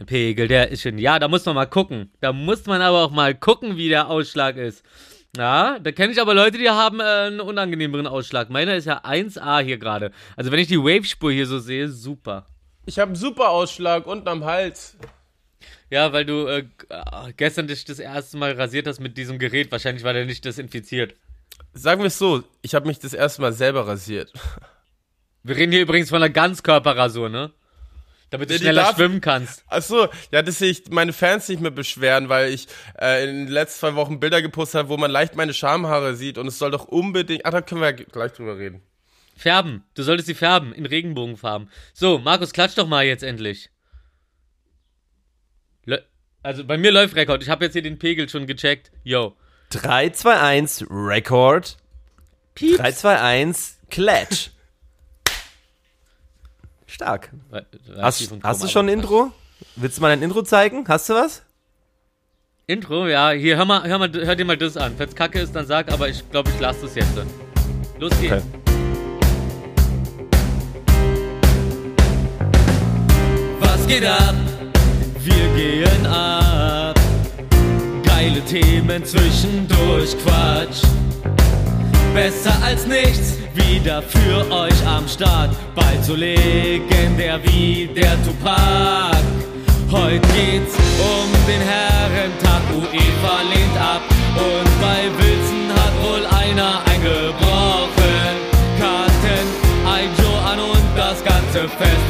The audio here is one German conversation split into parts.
Ein Pegel, der ist schön. Ja, da muss man mal gucken. Da muss man aber auch mal gucken, wie der Ausschlag ist. Ja, da kenne ich aber Leute, die haben äh, einen unangenehmeren Ausschlag. Meiner ist ja 1A hier gerade. Also wenn ich die Wave-Spur hier so sehe, super. Ich habe einen super Ausschlag unten am Hals. Ja, weil du äh, gestern dich das erste Mal rasiert hast mit diesem Gerät. Wahrscheinlich war der nicht desinfiziert. Sagen wir es so, ich habe mich das erste Mal selber rasiert. Wir reden hier übrigens von einer Ganzkörperrasur, ne? Damit du Nee, schneller darf- schwimmen kannst. Ach so, ja, das sehe ich meine Fans nicht mehr beschweren, weil ich äh, in den letzten zwei Wochen Bilder gepostet habe, wo man leicht meine Schamhaare sieht und es soll doch unbedingt. Ach, da können wir ja gleich drüber reden. Färben. Du solltest sie färben in Regenbogenfarben. So, Markus, klatsch doch mal jetzt endlich. Lö- Also bei mir läuft Rekord. Ich habe jetzt hier den Pegel schon gecheckt. Yo. 3, 2, 1, Record. Pieps. 3, 2, 1, Klatsch. Stark. Hast, hast du schon ein Intro? Willst du mal ein Intro zeigen? Hast du was? Intro, ja. Hier, hör mal, hör mal, hör dir mal das an. Wenn's kacke ist, dann sag, aber ich glaube, ich lasse das jetzt. Los geht's. Okay. Was geht ab? Wir gehen ab. Geile Themen zwischendurch Quatsch. Besser als nichts, wieder für euch am Start. Bald so legendär wie der Tupac. Heute geht's um den Herrentag, UEFA lehnt ab. Und bei Wilson hat wohl einer eingebrochen. Karten, ein Joe an und das ganze Festival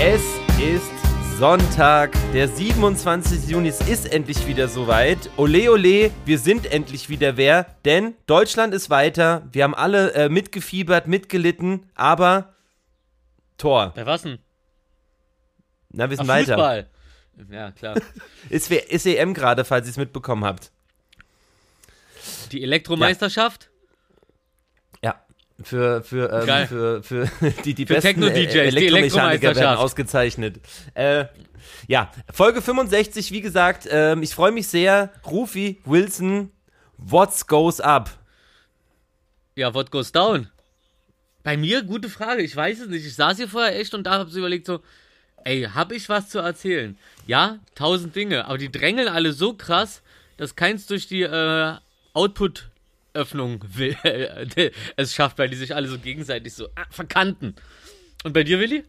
Es ist Sonntag, der 27. Juni. Es ist endlich wieder soweit. Ole, ole, wir sind endlich wieder wer, denn Deutschland ist weiter. Wir haben alle äh, mitgefiebert, mitgelitten, aber Tor. Bei was denn? Na, wir Ach, sind weiter. Fußball. Ja, klar. Ist, ist EM gerade, falls ihr es mitbekommen habt. Die Elektromeisterschaft? Ja. Für, für, ähm, für, für die, die Für besten äh, Elektromechaniker werden ausgezeichnet. Äh, ja, Folge 65, wie gesagt, ähm, ich freue mich sehr. Rufi, Wilson, what's goes up? Ja, what goes down? Bei mir, gute Frage. Ich weiß es nicht. Ich saß hier vorher echt und da habe so überlegt, so, ey, hab ich was zu erzählen? Ja, tausend Dinge. Aber die drängeln alle so krass, dass keins durch die äh, Output-Öffnung will, es schafft, weil die sich alle so gegenseitig so ah, verkanten. Und bei dir, Willi?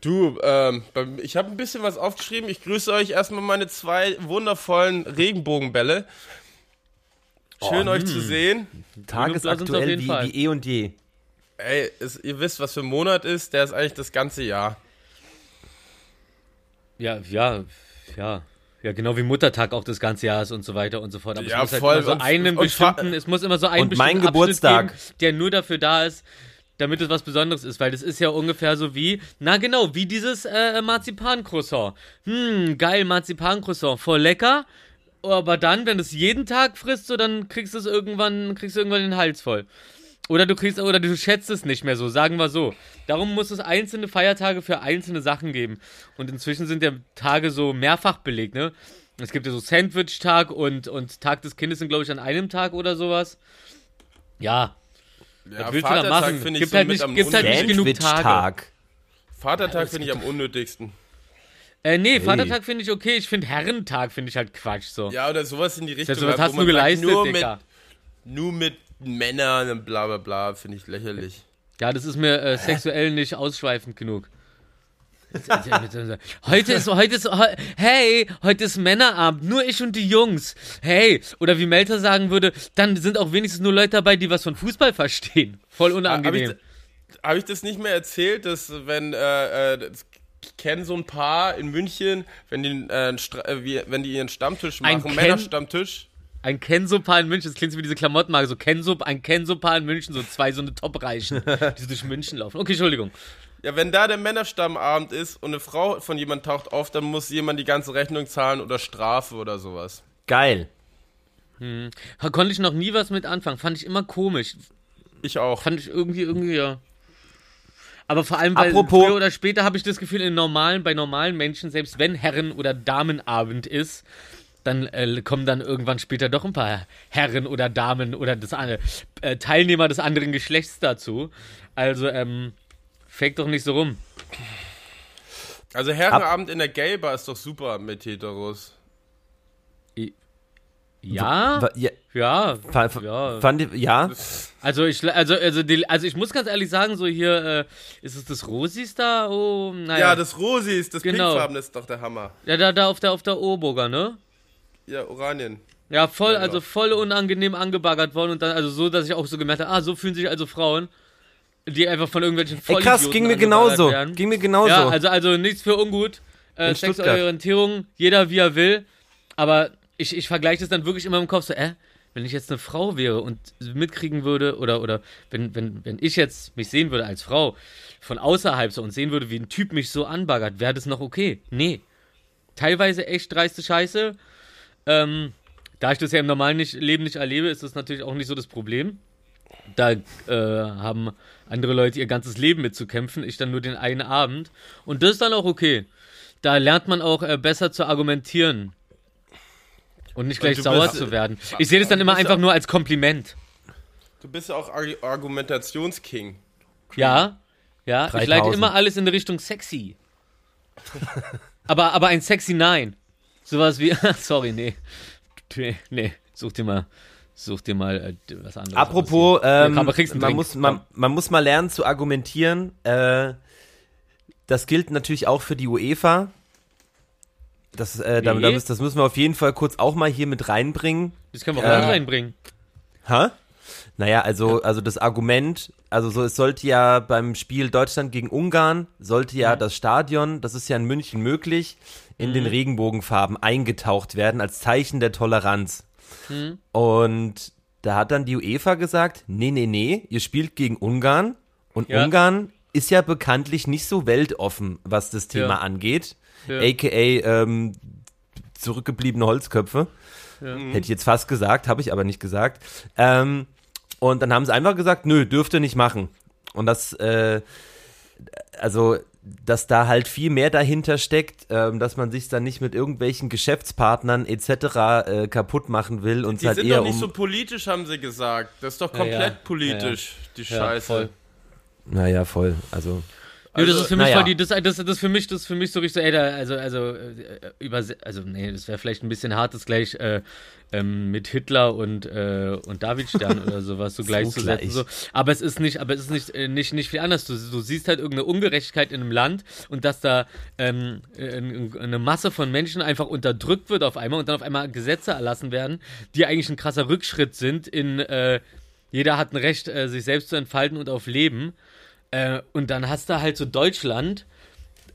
Du, ähm, ich habe ein bisschen was aufgeschrieben. Ich grüße euch erstmal meine zwei wundervollen Regenbogenbälle. Schön euch zu sehen. Tagesaktuell jeden wie, Fall. wie eh und je. Ey, es, ihr wisst, was für ein Monat ist. Der ist eigentlich das ganze Jahr. Ja, ja, ja. Ja, genau wie Muttertag auch das ganze Jahr ist und so weiter und so fort. Aber Ja, es muss halt voll. immer so einen und bestimmten, es muss immer so einen Und mein bestimmten Geburtstag. Geben, der nur dafür da ist, damit es was Besonderes ist, weil das ist ja ungefähr so wie, na genau, wie dieses äh, Marzipan-Croissant. Hm, geil, Marzipan-Croissant, voll lecker, aber dann, wenn du es jeden Tag frisst, so, dann kriegst du es irgendwann, kriegst du irgendwann den Hals voll. Oder du kriegst, oder du schätzt es nicht mehr so, sagen wir so. Darum muss es einzelne Feiertage für einzelne Sachen geben. Und inzwischen sind ja Tage so mehrfach belegt, ne? Es gibt ja so Sandwich-Tag und, und Tag des Kindes sind, glaube ich, an einem Tag oder sowas. Ja, Ja, Was willst du da machen? finde ich Gibt so halt mit nicht- am gibt halt nicht unnötigsten. genug Tage. Sandwich-Tag. Vatertag finde ich am unnötigsten. Äh, nee, Vatertag finde ich okay. Ich finde Herrentag finde ich halt Quatsch so. Ja, oder sowas in die Richtung. das heißt, was wo hast du sagt, geleistet, nur mit, Digga? nur mit Männern und bla bla bla, finde ich lächerlich. Ja, das ist mir äh, sexuell nicht ausschweifend genug. Heute ist, heute ist, he- hey, heute ist Männerabend, nur ich und die Jungs. Hey, oder wie Melter sagen würde, dann sind auch wenigstens nur Leute dabei, die was von Fußball verstehen. Voll Habe unangenehm. ich, hab ich das nicht mehr erzählt, dass wenn äh, äh, das- ich kenne so ein Paar in München, wenn die, äh, äh, wenn die ihren Stammtisch machen, Männerstammtisch. Ein Kenso-Paar in München, das klingt so wie diese Klamottenmarke, so Kenso, ein Kenso-Paar in München, so zwei so eine Top-Reichen, die so durch München laufen. Okay, Entschuldigung. Ja, wenn da der Männerstammabend ist und eine Frau von jemand taucht auf, dann muss jemand die ganze Rechnung zahlen oder Strafe oder sowas. Geil. Da konnte ich noch nie was mit anfangen. Fand ich immer komisch. Ich auch. Fand ich irgendwie, irgendwie, ja. Aber vor allem, weil Apropos- früher oder später habe ich das Gefühl, in normalen, bei normalen Menschen, selbst wenn Herren- oder Damenabend ist, dann äh, kommen dann irgendwann später doch ein paar Herren oder Damen oder das andere, äh, Teilnehmer des anderen Geschlechts dazu. Also, ähm, fake doch nicht so rum. Also Herrenabend in der Gay-Bar ist doch super mit Heteros. Ja, Ja, ja, ja. Fand, ich- ja, Also ich, also, also, die, also ich muss ganz ehrlich sagen, so hier, äh, ist es das Rosis da? Oh, naja. Ja, das Rosis, das Genau. Pinkfarben ist doch der Hammer. ja, da, da auf der, auf der Oburger, ne? Ja, Oranien. Ja, voll, Ja, also doch. voll unangenehm angebaggert worden und dann, also so, dass ich auch so gemerkt habe, ah, so fühlen sich also Frauen, die einfach von irgendwelchen ey Vollidioten krass, ging mir genauso. werden. Ging mir genauso. Ja, also, also nichts für ungut. Äh, In sexuelle Stuttgart. Orientierung, jeder wie er will. Aber ich, ich vergleiche das dann wirklich immer im Kopf so, äh, wenn ich jetzt eine Frau wäre und mitkriegen würde, oder, oder wenn, wenn, wenn ich jetzt mich sehen würde als Frau von außerhalb so und sehen würde, wie ein Typ mich so anbaggert, wäre das noch okay? Nee. Teilweise echt dreiste Scheiße. Ähm, da ich das ja im normalen nicht, Leben nicht erlebe, ist das natürlich auch nicht so das Problem. Da äh, haben andere Leute ihr ganzes Leben mitzukämpfen, ich dann nur den einen Abend. Und das ist dann auch okay. Da lernt man auch äh, besser zu argumentieren. Und nicht gleich du sauer bist- zu werden. Ich sehe das dann immer einfach ja- nur als Kompliment. Du bist ja auch Ar Argumentationsking. Ja, ja. Ich 3000. leite immer alles in Richtung sexy. aber, aber ein sexy Nein. Sowas wie, sorry, nee. Nee. Such dir mal, such dir mal äh, was anderes. Apropos, ähm, Ja, man, Drink. muss, man, man muss mal lernen zu argumentieren. Äh, das gilt natürlich auch für die UEFA. Das, äh, da, da müssen- das müssen wir auf jeden Fall kurz auch mal hier mit reinbringen. Das können wir auch Äh, reinbringen. Hä? Naja, also, also das Argument, also so, es sollte ja beim Spiel Deutschland gegen Ungarn, sollte ja das Stadion, das ist ja in München möglich, in den Regenbogenfarben eingetaucht werden als Zeichen der Toleranz. Und da hat dann die UEFA gesagt, nee, nee, nee, ihr spielt gegen Ungarn und Ja. Ungarn ist ja bekanntlich nicht so weltoffen, was das Thema Ja. angeht. Ja. AKA ähm, zurückgebliebene Holzköpfe. Hätte ich jetzt fast gesagt, habe ich aber nicht gesagt. Ähm, und dann haben sie einfach gesagt, nö, dürft ihr nicht machen. Und das, äh, also, dass da halt viel mehr dahinter steckt, ähm, dass man sich dann nicht mit irgendwelchen Geschäftspartnern etc. Äh, kaputt machen will und Die halt sind eher doch nicht um. so politisch, haben sie gesagt. Das ist doch Ja, komplett ja. politisch, die Ja, Scheiße. voll. naja, voll. Also. Nö, das Also, ist für mich naja. voll die, das, das, das für mich, das für mich so richtig so, ey, da, also, also, äh, über, also, nee, das wäre vielleicht ein bisschen hart, das gleich äh, ähm, mit Hitler und, äh, und Davidstern oder sowas so gleichzusetzen. gleich. So. Aber es ist nicht, aber es ist nicht, äh, nicht, nicht viel anders. Du, du siehst halt irgendeine Ungerechtigkeit in einem Land und dass da ähm, äh, eine Masse von Menschen einfach unterdrückt wird auf einmal und dann auf einmal Gesetze erlassen werden, die eigentlich ein krasser Rückschritt sind in äh, jeder hat ein Recht, äh, sich selbst zu entfalten und auf Leben. Äh, und dann hast du halt so Deutschland.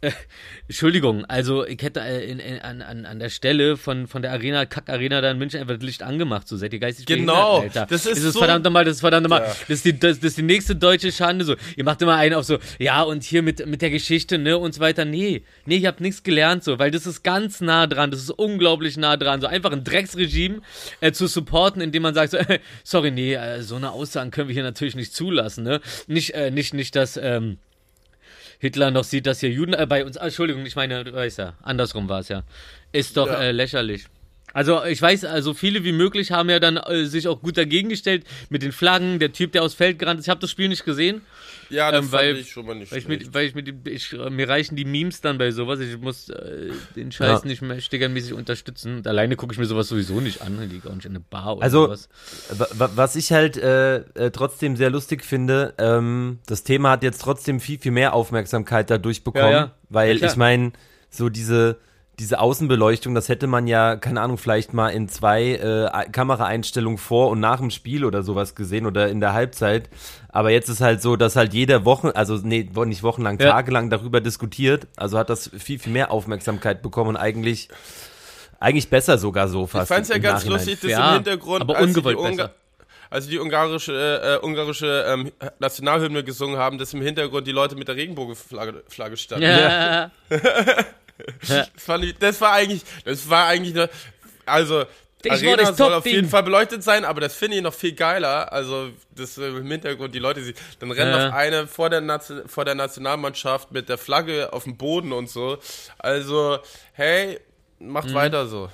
Äh, Entschuldigung, also ich hätte äh, in, in, an, an, der Stelle von, von der Arena, Kack-Arena da in München einfach das Licht angemacht, so seid ihr geistig Genau, behindert, Alter. das ist das so- verdammt nochmal, das ist verdammt nochmal, Ja. das, ist die, das, das ist die nächste deutsche Schande, so, ihr macht immer einen auf so, ja und hier mit, mit der Geschichte, ne, und so weiter, nee, nee, ihr habt nichts gelernt, so, weil das ist ganz nah dran, das ist unglaublich nah dran, so einfach ein Drecksregime äh, zu supporten, indem man sagt, so, äh, sorry, nee, äh, so eine Aussagen können wir hier natürlich nicht zulassen, ne, nicht, äh, nicht, nicht, dass, ähm, Hitler noch sieht, dass hier Juden äh, bei uns, Entschuldigung, ich meine, du weißt ja, andersrum war es ja. Ist doch Ja. äh, lächerlich. Also ich weiß, also viele wie möglich haben ja dann äh, sich auch gut dagegen gestellt mit den Flaggen, der Typ, der aus Feld gerannt ist. Ich habe das Spiel nicht gesehen, Ja, das Ähm, fand weil- ich schon mal nicht weil ich mit, weil ich mit, ich, mir reichen die Memes dann bei sowas. Ich muss äh, den Scheiß Ja. nicht mehr stickermäßig unterstützen. Und alleine gucke ich mir sowas sowieso nicht an. Ich liege auch nicht in eine Bar oder Also, sowas. Wa- wa- Was ich halt äh, äh, trotzdem sehr lustig finde, ähm, das Thema hat jetzt trotzdem viel, viel mehr Aufmerksamkeit dadurch bekommen, Ja, ja. weil ich meine, so diese, diese Außenbeleuchtung, das hätte man ja, keine Ahnung, vielleicht mal in zwei äh, Kameraeinstellungen vor und nach dem Spiel oder sowas gesehen oder in der Halbzeit. Aber jetzt ist halt so, dass halt jeder Woche, also nee, nicht wochenlang, Ja. tagelang darüber diskutiert. Also hat das viel, viel mehr Aufmerksamkeit bekommen und eigentlich, eigentlich besser sogar so Ich fast. fand's ja ganz Nachhinein. lustig, dass Ja, im Hintergrund, aber ungewollt besser. als sie die ungarische, äh, ungarische ähm, Nationalhymne gesungen haben, dass im Hintergrund die Leute mit der Regenbogenflagge Flagge standen. Ja. Das, fand ich, das war eigentlich, das war eigentlich nur, also Die Arena soll auf jeden Fall beleuchtet sein, aber das finde ich noch viel geiler. Also das äh, im Hintergrund, die Leute, sie, dann rennen ja. auf eine vor der, vor der Nationalmannschaft mit der Flagge auf dem Boden und so. Also, hey, macht mhm. weiter so.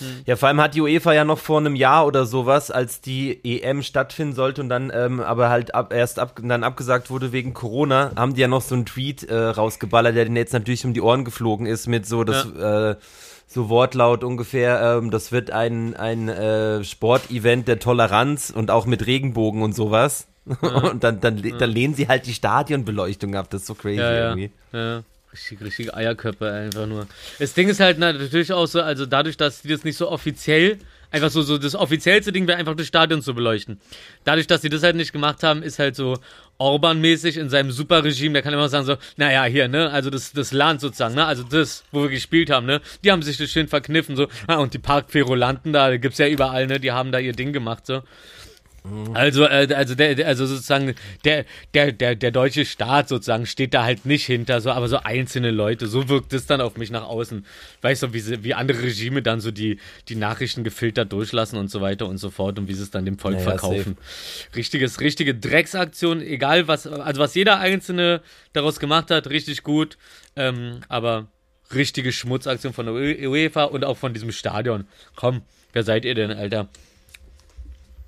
Hm. Ja, vor allem hat die UEFA ja noch vor einem Jahr oder sowas, als die EM stattfinden sollte und dann ähm, aber halt ab, erst ab, dann abgesagt wurde wegen Corona, haben die ja noch so einen Tweet äh, rausgeballert, der den jetzt natürlich um die Ohren geflogen ist mit so das ja. äh, so Wortlaut ungefähr, ähm, das wird ein, ein äh, Sportevent der Toleranz und auch mit Regenbogen und sowas. Ja. und dann, dann, ja. dann lehnen sie halt die Stadionbeleuchtung ab, das ist so crazy irgendwie. Ja. Richtig, richtige Eierköpfe einfach nur. Das Ding ist halt natürlich auch so, also dadurch, dass die das nicht so offiziell, einfach so, so das offiziellste Ding wäre einfach das Stadion zu beleuchten. Dadurch, dass sie das halt nicht gemacht haben, ist halt so Orban-mäßig in seinem Superregime, der kann immer sagen so, naja, hier, ne, also das, das Land sozusagen, ne, also das, wo wir gespielt haben, ne, die haben sich das schön verkniffen, so, ah, und die Parkferolanten da, gibt's ja überall, ne, die haben da ihr Ding gemacht, so. Also, äh, also, der, also sozusagen der, der, der, der deutsche Staat sozusagen steht da halt nicht hinter, so, aber so einzelne Leute, so wirkt es dann auf mich nach außen. Weißt du, wie, sie, wie andere Regime dann so die, die Nachrichten gefiltert durchlassen und so weiter und so fort und wie sie es dann dem Volk naja, verkaufen. Safe. Richtiges, richtige Drecksaktion, egal was, also was jeder Einzelne daraus gemacht hat, richtig gut, ähm, aber richtige Schmutzaktion von der UEFA und auch von diesem Stadion. Komm, wer seid ihr denn, Alter?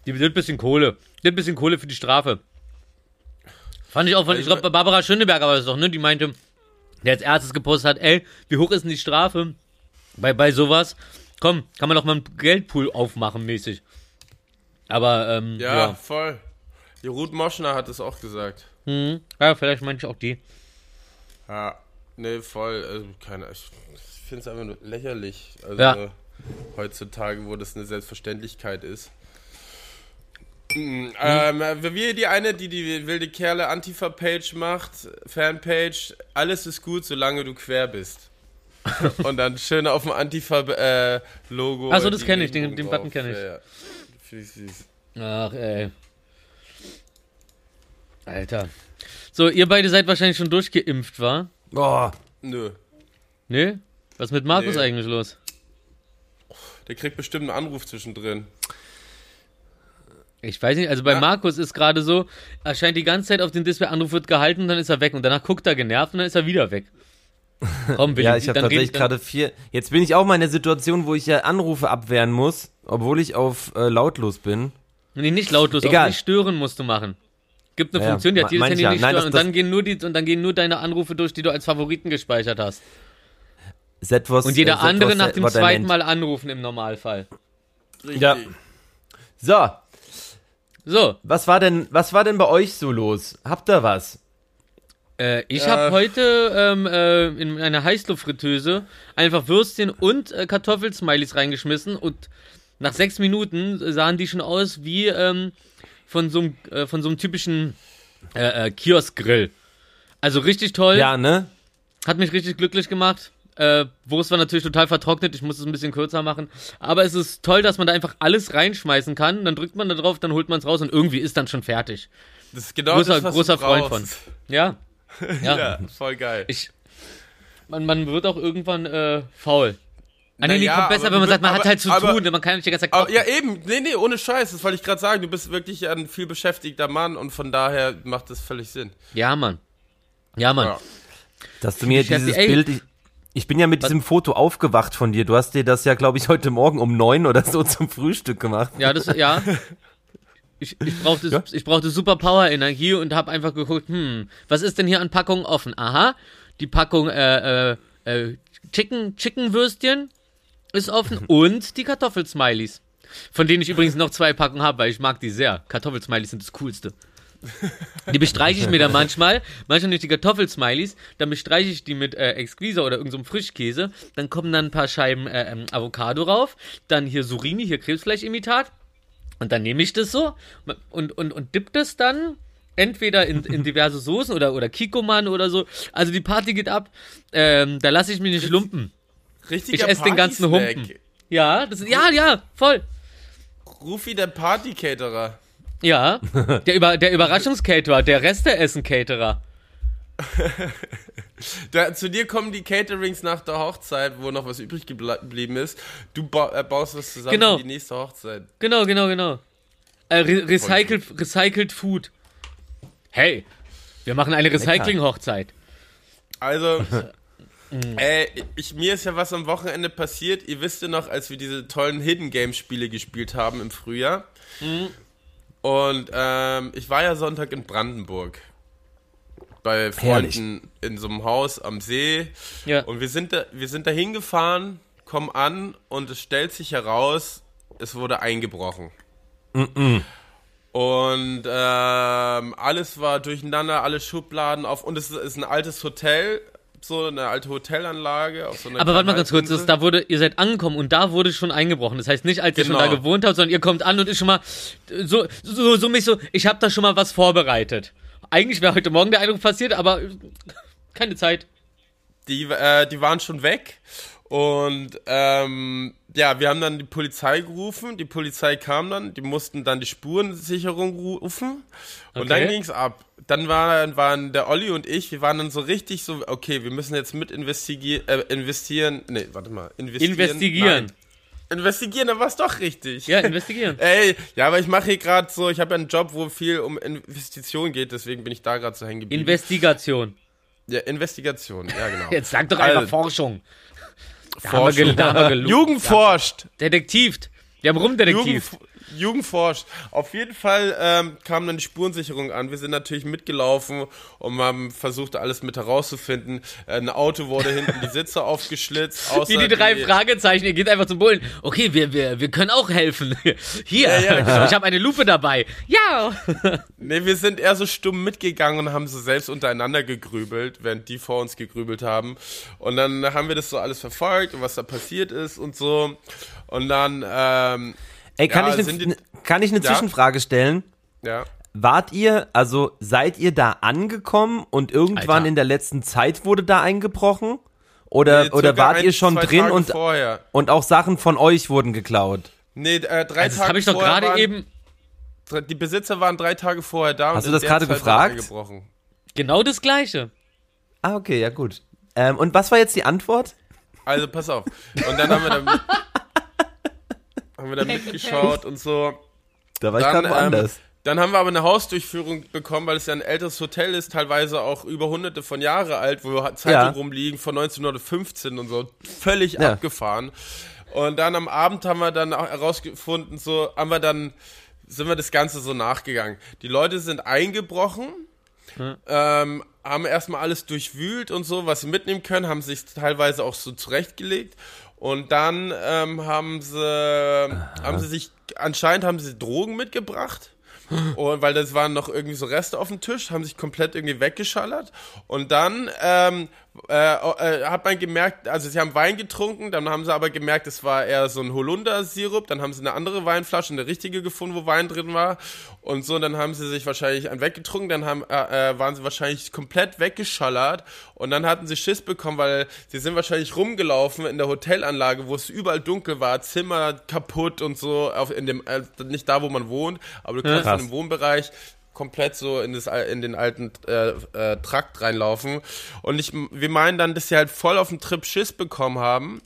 Die will ein bisschen Kohle. Die ein bisschen Kohle für die Strafe. Fand ich auch von, ich glaube, Barbara Schöneberger war das doch, ne? Die meinte, der als erstes gepostet hat, ey, wie hoch ist denn die Strafe bei, bei sowas? Komm, kann man doch mal einen Geldpool aufmachen, mäßig. Aber, ähm, ja, ja. voll. Die Ruth Moschner hat es auch gesagt. Mhm. Ja, vielleicht meinte ich auch die. Ja, ne, voll. Also, keine, ich, ich finde es einfach nur lächerlich. Also, ja. heutzutage, wo das eine Selbstverständlichkeit ist. Mhm. Ähm, wie die eine, die die wilde Kerle Antifa-Page macht, Fanpage, alles ist gut, solange du quer bist. Und dann schön auf dem Antifa-Logo. Äh, Achso, das kenne ich, den, den Button kenne ich. Ja, ja. Finde ich süß. Ach, ey. Alter. So, ihr beide seid wahrscheinlich schon durchgeimpft, wa? Boah. Nö. Nö? Was ist mit Markus nee. eigentlich los? Der kriegt bestimmt einen Anruf zwischendrin. Ich weiß nicht, also bei ja. Markus ist gerade so, er scheint die ganze Zeit auf den Display, Anruf wird gehalten und dann ist er weg und danach guckt er genervt und dann ist er wieder weg. Komm, ja, ich habe tatsächlich gerade vier. Jetzt bin ich auch mal in der Situation, wo ich ja Anrufe abwehren muss, obwohl ich auf äh, lautlos bin. Nee, nicht lautlos, Egal. auch nicht stören musst du machen. Gibt eine ja, Funktion, die hat jedes Handy nicht Nein, stören das, und dann gehen nur die und dann gehen nur deine Anrufe durch, die du als Favoriten gespeichert hast. Was, und jeder äh, andere nach dem zweiten Mal anrufen im Normalfall. Richtig. Ja. So, so. Was war denn, was war denn bei euch so los? Habt ihr was? Äh, ich äh. habe heute ähm, äh, in eine Heißluftfritteuse einfach Würstchen und äh, Kartoffelsmileys reingeschmissen und nach sechs Minuten sahen die schon aus wie ähm, von so einem äh, von so einem typischen äh, äh, Kioskgrill. Also richtig toll. Ja, ne? Hat mich richtig glücklich gemacht. Äh, Wurst war natürlich total vertrocknet, ich muss es ein bisschen kürzer machen. Aber es ist toll, dass man da einfach alles reinschmeißen kann. Dann drückt man da drauf, dann holt man es raus und irgendwie ist dann schon fertig. Das ist genau großer, das, was großer Freund von. Ja. Ja. ja, voll geil. Ich, man, man wird auch irgendwann äh, faul. Ah, nee, nee, ja, kommt besser, wenn man sagt, man aber, hat halt zu aber, tun, man kann nicht die ganze Zeit aber, Ja, eben, nee, nee, ohne Scheiß, das wollte ich gerade sagen, du bist wirklich ein viel beschäftigter Mann und von daher macht das völlig Sinn. Ja, Mann. Ja, Mann. Ja. Dass du mir dieses Bild, ich, ich bin ja mit Was? diesem Foto aufgewacht von dir. Du hast dir das ja, glaube ich, heute Morgen um neun oder so zum Frühstück gemacht. Ja, das, ja. Ich, ich brauchte, ja? ich brauchte super Power-Energie und habe einfach geguckt, hm, was ist denn hier an Packungen offen? Aha, die Packung äh, äh, äh, Chicken, Chicken Würstchen ist offen und die Kartoffelsmileys. Von denen ich übrigens noch zwei Packungen habe, weil ich mag die sehr. Kartoffelsmileys sind das Coolste. Die bestreiche ich mir dann manchmal, manchmal nicht die Kartoffelsmileys, dann bestreiche ich die mit äh, Exquisa oder irgendeinem so Frischkäse, dann kommen dann ein paar Scheiben äh, ähm, Avocado rauf, dann hier Surimi, hier Krebsfleischimitat und dann nehme ich das so und, und, und dipp das dann entweder in, in diverse Soßen oder, oder Kikoman oder so. Also die Party geht ab, ähm, da lasse ich mich nicht lumpen. Richtig. Ich esse den ganzen Humpen. Ja, das, ja, ja, voll. Rufi, der Party-Caterer. Ja, der, Über, der Überraschungscaterer, der Resteessen-Caterer. Da, zu dir kommen die Caterings nach der Hochzeit, wo noch was übrig geblieben ist. Du ba äh, baust was zusammen Genau. für die nächste Hochzeit. Genau, genau, genau. Äh, re recycled, recycled Food. Hey, wir machen eine Recycling-Hochzeit. Also, äh, ich, mir ist ja was am Wochenende passiert. Ihr wisst ja noch, als wir diese tollen Hidden Game Spiele gespielt haben im Frühjahr. Und ähm, ich war ja Sonntag in Brandenburg. Bei Freunden in so einem Haus am See. Ja. Und wir sind da, wir sind da hingefahren, kommen an und es stellt sich heraus, es wurde eingebrochen. Und ähm, alles war durcheinander, alle Schubladen auf und es ist ein altes Hotel, so eine alte Hotelanlage auf so einer Aber warte mal ganz kurz, das, da wurde, ihr seid angekommen und da wurde schon eingebrochen. Das heißt nicht, als ihr schon Genau. da gewohnt habt, sondern ihr kommt an und ist schon mal so, so, so mich so, ich habe da schon mal was vorbereitet. Eigentlich wäre heute Morgen der Eindruck passiert, aber äh, keine Zeit. die, äh, die waren schon weg. Und ähm, ja, wir haben dann die Polizei gerufen. Die Polizei kam dann, die mussten dann die Spurensicherung rufen. Und Okay. dann ging's ab. Dann war, waren der Olli und ich, wir waren dann so richtig so, okay, wir müssen jetzt mit investigieren, äh, investieren. Nee, warte mal. Investieren. Investigieren. Nein. Investigieren, dann war's doch richtig. Ja, investigieren. Ey, ja, aber ich mache hier gerade so, ich habe ja einen Job, wo viel um Investitionen geht, deswegen bin ich da gerade so hängen geblieben. Investigation. ja, Investigation, ja genau. Jetzt sag doch einfach Also, Forschung. Da haben wir, Forschung. da haben wir. Jugend forscht. Detektiv. Wir haben Rumdetektiv. Jugend, Jugend forscht. Auf jeden Fall ähm, kam dann die Spurensicherung an. Wir sind natürlich mitgelaufen und haben versucht, alles mit herauszufinden. Ein Auto wurde hinten die Sitze aufgeschlitzt. Außer Wie die drei Fragezeichen, ihr geht einfach zum Bullen. Okay, wir, wir, wir können auch helfen. Hier, Ja, ja, genau. ich habe eine Lupe dabei. Ja. Nee, wir sind eher so stumm mitgegangen und haben so selbst untereinander gegrübelt, während die vor uns gegrübelt haben. Und dann haben wir das so alles verfolgt und was da passiert ist und so. Und dann, ähm, Ey, kann Ja, ich eine die- kann ich eine Ja? Zwischenfrage stellen? ja. Wart ihr, also seid ihr da angekommen und irgendwann Alter. in der letzten Zeit wurde da eingebrochen? Oder, Nee, oder wart ein, ihr schon drin Tage und, vorher. und auch Sachen von euch wurden geklaut? Nee, äh, drei Das Tage habe ich doch vorher gerade waren- eben Die Besitzer waren drei Tage vorher da. Hast und du das gerade gefragt? eingebrochen. genau das Gleiche. Ah, okay, ja gut. Ähm, und was war jetzt die Antwort? Also pass auf. Und dann haben wir da, haben wir da mitgeschaut und so. Da war ich Dann, gerade woanders. ähm, dann haben wir aber eine Hausdurchführung bekommen, weil es ja ein älteres Hotel ist, teilweise auch über hunderte von Jahre alt, wo Zeitungen Ja. rumliegen von 1915 und so. Völlig Ja. abgefahren. Und dann am Abend haben wir dann auch herausgefunden, so haben wir dann, sind wir das Ganze so nachgegangen. Die Leute sind eingebrochen, ähm, haben erstmal alles durchwühlt und so, was sie mitnehmen können, haben sich teilweise auch so zurechtgelegt. Und dann ähm, haben sie, haben sie sich, anscheinend haben sie Drogen mitgebracht. Und weil das waren noch irgendwie so Reste auf dem Tisch, haben sich komplett irgendwie weggeschallert. Und dann ähm, äh, äh, hat man gemerkt, also sie haben Wein getrunken, dann haben sie aber gemerkt, es war eher so ein Holundersirup, dann haben sie eine andere Weinflasche, eine richtige gefunden, wo Wein drin war. Und so, dann haben sie sich wahrscheinlich einen weggetrunken, dann haben, äh, äh, waren sie wahrscheinlich komplett weggeschallert und dann hatten sie Schiss bekommen, weil sie sind wahrscheinlich rumgelaufen in der Hotelanlage, wo es überall dunkel war, Zimmer kaputt und so, auf, in dem, äh, nicht da, wo man wohnt, aber du kannst Krass. in dem Wohnbereich komplett so in, das, in den alten äh, äh, Trakt reinlaufen. Und ich, wir meinen dann, dass sie halt voll auf den Trip Schiss bekommen haben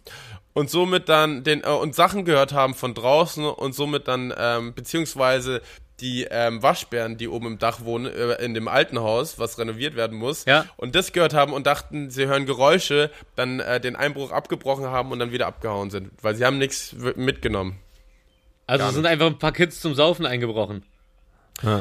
und somit dann den äh, und Sachen gehört haben von draußen und somit dann ähm, beziehungsweise die ähm, Waschbären, die oben im Dach wohnen, äh, in dem alten Haus, was renoviert werden muss, Ja. und das gehört haben und dachten, sie hören Geräusche, dann äh, den Einbruch abgebrochen haben und dann wieder abgehauen sind, weil sie haben nichts mitgenommen. Also sind einfach ein paar Kids zum Saufen eingebrochen.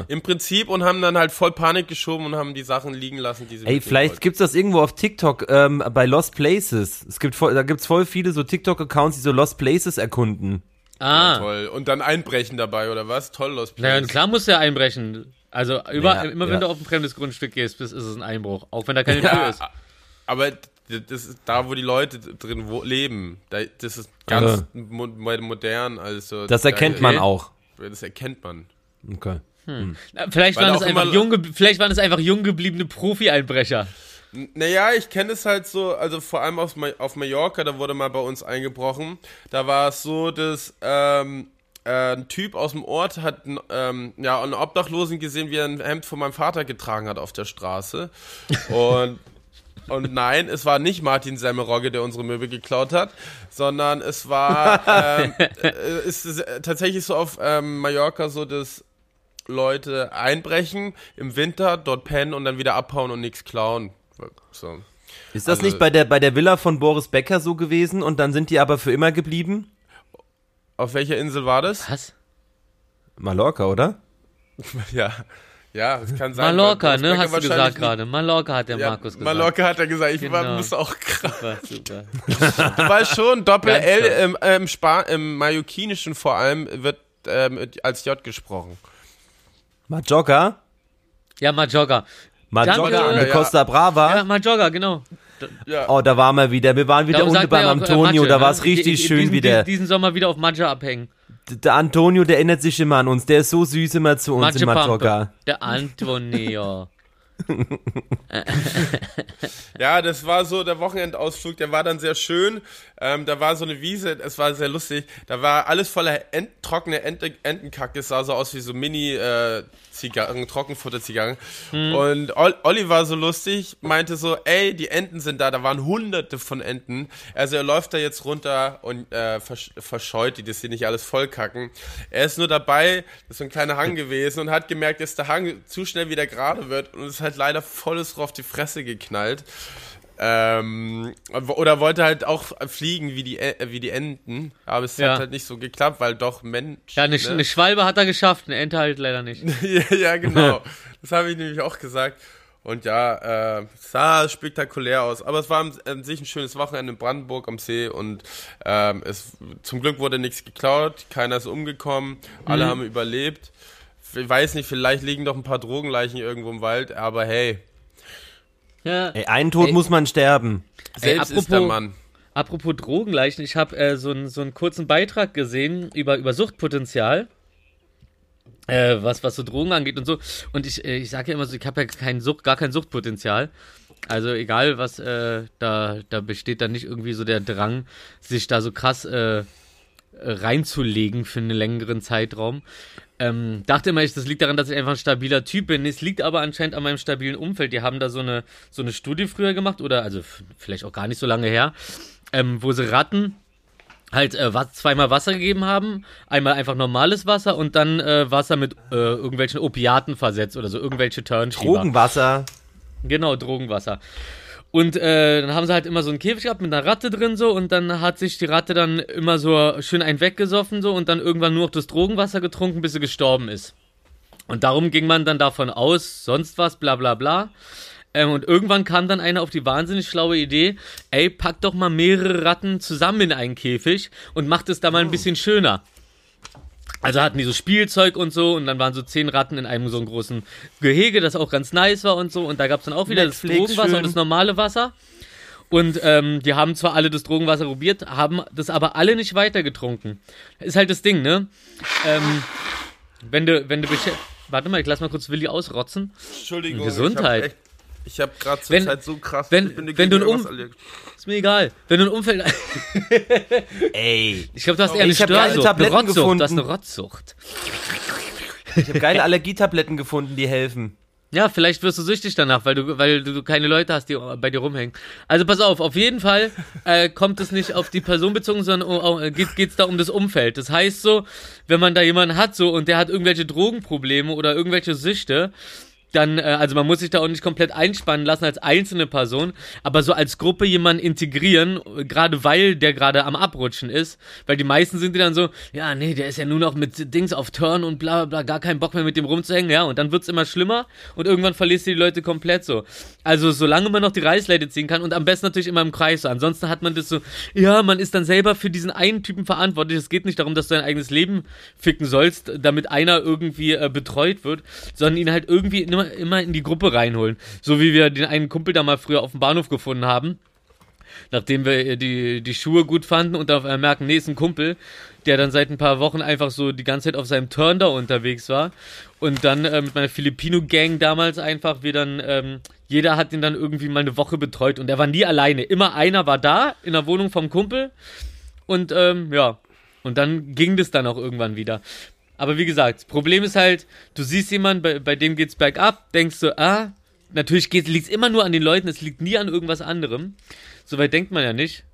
Im Prinzip und haben dann halt voll Panik geschoben und haben die Sachen liegen lassen, die sie Ey, vielleicht wollten. gibt's das irgendwo auf TikTok ähm, bei Lost Places. Es gibt voll, da gibt's voll viele so TikTok-Accounts, die so Lost Places erkunden. Ah, Toll. Und dann einbrechen dabei, oder was? Toll, Los naja, Place. klar muss der einbrechen. Also über, Ja, immer ja. wenn du auf ein fremdes Grundstück gehst, ist es ein Einbruch. Auch wenn da keine Tür Ja, ist. aber das ist da, wo die Leute drin wo leben. Da, das ist ganz mo mo modern. Also Das erkennt da, man auch. Das erkennt man. Okay. Na, Vielleicht waren, einfach jung, vielleicht waren es einfach jung gebliebene Profi-Einbrecher. Naja, ich kenne es halt so, also vor allem auf, auf Mallorca, da wurde mal bei uns eingebrochen. Da war es so, dass ähm, äh, ein Typ aus dem Ort hat ähm, ja, einen Obdachlosen gesehen, wie er ein Hemd von meinem Vater getragen hat auf der Straße. Und Und nein, es war nicht Martin Semmerogge, der unsere Möbel geklaut hat, sondern es war, ähm, äh, ist es tatsächlich so auf ähm, Mallorca so, dass Leute einbrechen im Winter, dort pennen und dann wieder abhauen und nichts klauen. So. Ist das also, nicht bei der, bei der Villa von Boris Becker so gewesen und dann sind die aber für immer geblieben? Auf welcher Insel war das? Was? Mallorca, oder? ja. Ja, es kann sein. Mallorca, ne, hast du gesagt gerade. Mallorca hat der ja, Markus gesagt. Mallorca hat er gesagt. Ich genau. war, muss auch krass. Super, super. du weißt schon, Doppel-L im, äh, im, im Mallorquinischen vor allem wird ähm, als J gesprochen. Majorca? Ja, Majorca. Majorca an der Costa Brava. Ja, Majorca, genau. Ja. Oh, da waren wir wieder. Wir waren wieder unten beim Antonio, auch, äh, da war es ne? richtig die, schön diesen, wieder. Diesen Sommer wieder auf Maja abhängen. Der Antonio, der erinnert sich immer an uns. Der ist so süß immer zu uns Macho in Majorca. Der Antonio. ja, das war so der Wochenendausflug, der war dann sehr schön. Ähm, da war so eine Wiese, es war sehr lustig. Da war alles voller Ent, trockene Ente, Entenkacke, es sah so aus wie so Mini-Zigarren, äh, Trockenfutterzigarren. Mhm. Und Olli war so lustig, meinte so, ey, die Enten sind da, da waren hunderte von Enten. Also er läuft da jetzt runter und äh, versch verscheut die, dass sie nicht alles vollkacken. Er ist nur dabei, das ist so ein kleiner Hang gewesen und hat gemerkt, dass der Hang zu schnell wieder gerade wird und es halt leider volles drauf die Fresse geknallt. Ähm, oder wollte halt auch fliegen wie die, äh, wie die Enten, aber es ja. hat halt nicht so geklappt, weil doch Mensch. Ja, eine, ne? eine Schwalbe hat er geschafft, eine Ente halt leider nicht. ja, ja, genau. das habe ich nämlich auch gesagt. Und ja, äh, sah spektakulär aus. Aber es war an sich ein schönes Wochenende in Brandenburg am See und ähm, es, zum Glück wurde nichts geklaut, keiner ist umgekommen, alle mhm. haben überlebt. Ich weiß nicht, vielleicht liegen doch ein paar Drogenleichen irgendwo im Wald, aber hey, ja. Ey, einen Tod Ey. muss man sterben. Selbst Ey, apropos, ist der Mann. Apropos Drogenleichen, ich habe äh, so, einen, so einen kurzen Beitrag gesehen über, über Suchtpotenzial. Äh, was, was so Drogen angeht und so. Und ich, äh, ich sage ja immer so, ich habe ja kein Sucht, gar kein Suchtpotenzial. Also egal was, äh, da, da besteht dann nicht irgendwie so der Drang, sich da so krass äh, reinzulegen für einen längeren Zeitraum. Ähm, dachte immer, das liegt daran, dass ich einfach ein stabiler Typ bin. Es liegt aber anscheinend an meinem stabilen Umfeld. Die haben da so eine, so eine Studie früher gemacht, oder also vielleicht auch gar nicht so lange her, ähm, wo sie Ratten halt äh, zweimal Wasser gegeben haben. Einmal einfach normales Wasser und dann äh, Wasser mit äh, irgendwelchen Opiaten versetzt oder so, irgendwelche Turnschieber. Drogenwasser. Genau, Drogenwasser. Und äh, dann haben sie halt immer so einen Käfig gehabt mit einer Ratte drin so und dann hat sich die Ratte dann immer so schön einen weggesoffen so und dann irgendwann nur noch das Drogenwasser getrunken, bis sie gestorben ist. Und darum ging man dann davon aus, sonst was, bla bla bla. Ähm, und irgendwann kam dann einer auf die wahnsinnig schlaue Idee, ey, pack doch mal mehrere Ratten zusammen in einen Käfig und macht es da mal ein bisschen schöner. Also hatten die so Spielzeug und so und dann waren so zehn Ratten in einem so einem großen Gehege, das auch ganz nice war und so. Und da gab es dann auch wieder Netflix, das Drogenwasser schön. und das normale Wasser. Und ähm, die haben zwar alle das Drogenwasser probiert, haben das aber alle nicht weiter getrunken. Ist halt das Ding, ne? Ähm, wenn du, wenn du Warte mal, ich lass mal kurz Willi ausrotzen. Entschuldigung. Gesundheit. Ich habe gerade zur wenn, Zeit so krass. Wenn, wenn du ein um ist mir egal. Wenn du ein Umfeld. Ey. Ich glaube, du hast eher eine Störsucht, eine Rotzsucht. Gefunden. Du hast eine Rotzsucht. Ich habe geile Allergietabletten gefunden, die helfen. Ja, vielleicht wirst du süchtig danach, weil du, weil du keine Leute hast, die bei dir rumhängen. Also pass auf, auf jeden Fall äh, kommt es nicht auf die Person bezogen, sondern oh, oh, geht es da um das Umfeld. Das heißt so, wenn man da jemanden hat so und der hat irgendwelche Drogenprobleme oder irgendwelche Süchte, dann, äh, also man muss sich da auch nicht komplett einspannen lassen als einzelne Person, aber so als Gruppe jemanden integrieren, gerade weil der gerade am Abrutschen ist, weil die meisten sind die dann so, ja, nee, der ist ja nur noch mit Dings auf Turn und bla bla gar keinen Bock mehr mit dem rumzuhängen, ja, und dann wird's immer schlimmer und irgendwann verlierst du die Leute komplett so. Also solange man noch die Reißleite ziehen kann und am besten natürlich immer im Kreis so, ansonsten hat man das so, ja, man ist dann selber für diesen einen Typen verantwortlich, es geht nicht darum, dass du dein eigenes Leben ficken sollst, damit einer irgendwie äh, betreut wird, sondern ihn halt irgendwie in immer, in die Gruppe reinholen. So wie wir den einen Kumpel da mal früher auf dem Bahnhof gefunden haben. Nachdem wir die, die Schuhe gut fanden und auf einmal merken, nee, ist ein Kumpel, der dann seit ein paar Wochen einfach so die ganze Zeit auf seinem Turn da unterwegs war. Und dann äh, mit meiner Filipino-Gang damals einfach, wir dann, ähm, jeder hat ihn dann irgendwie mal eine Woche betreut und er war nie alleine. Immer einer war da in der Wohnung vom Kumpel und ähm, ja, und dann ging das dann auch irgendwann wieder. Aber wie gesagt, das Problem ist halt, du siehst jemanden, bei, bei dem geht's bergab, denkst du, ah, natürlich liegt es immer nur an den Leuten, es liegt nie an irgendwas anderem. Soweit denkt man ja nicht.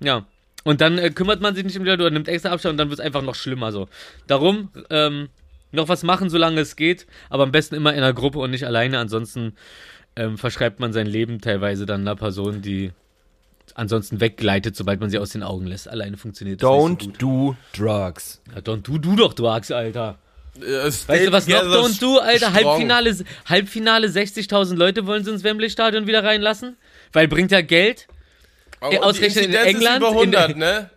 Ja. Und dann äh, kümmert man sich nicht um die Leute oder nimmt extra Abstand und dann wird es einfach noch schlimmer so. Darum, ähm, noch was machen, solange es geht, aber am besten immer in einer Gruppe und nicht alleine, ansonsten ähm, verschreibt man sein Leben teilweise dann einer Person, die ansonsten weggleitet, sobald man sie aus den Augen lässt. Alleine funktioniert das Don't nicht so gut. do drugs. Ja, don't do, du doch, Drugs, Alter. Äh, Weißt du, was noch don't do, Alter? Halbfinale, Halbfinale 60.000 Leute wollen sie ins Wembley-Stadion wieder reinlassen? Weil bringt ja Geld. Aber ausgerechnet in England, Ist über in der- 100, ne?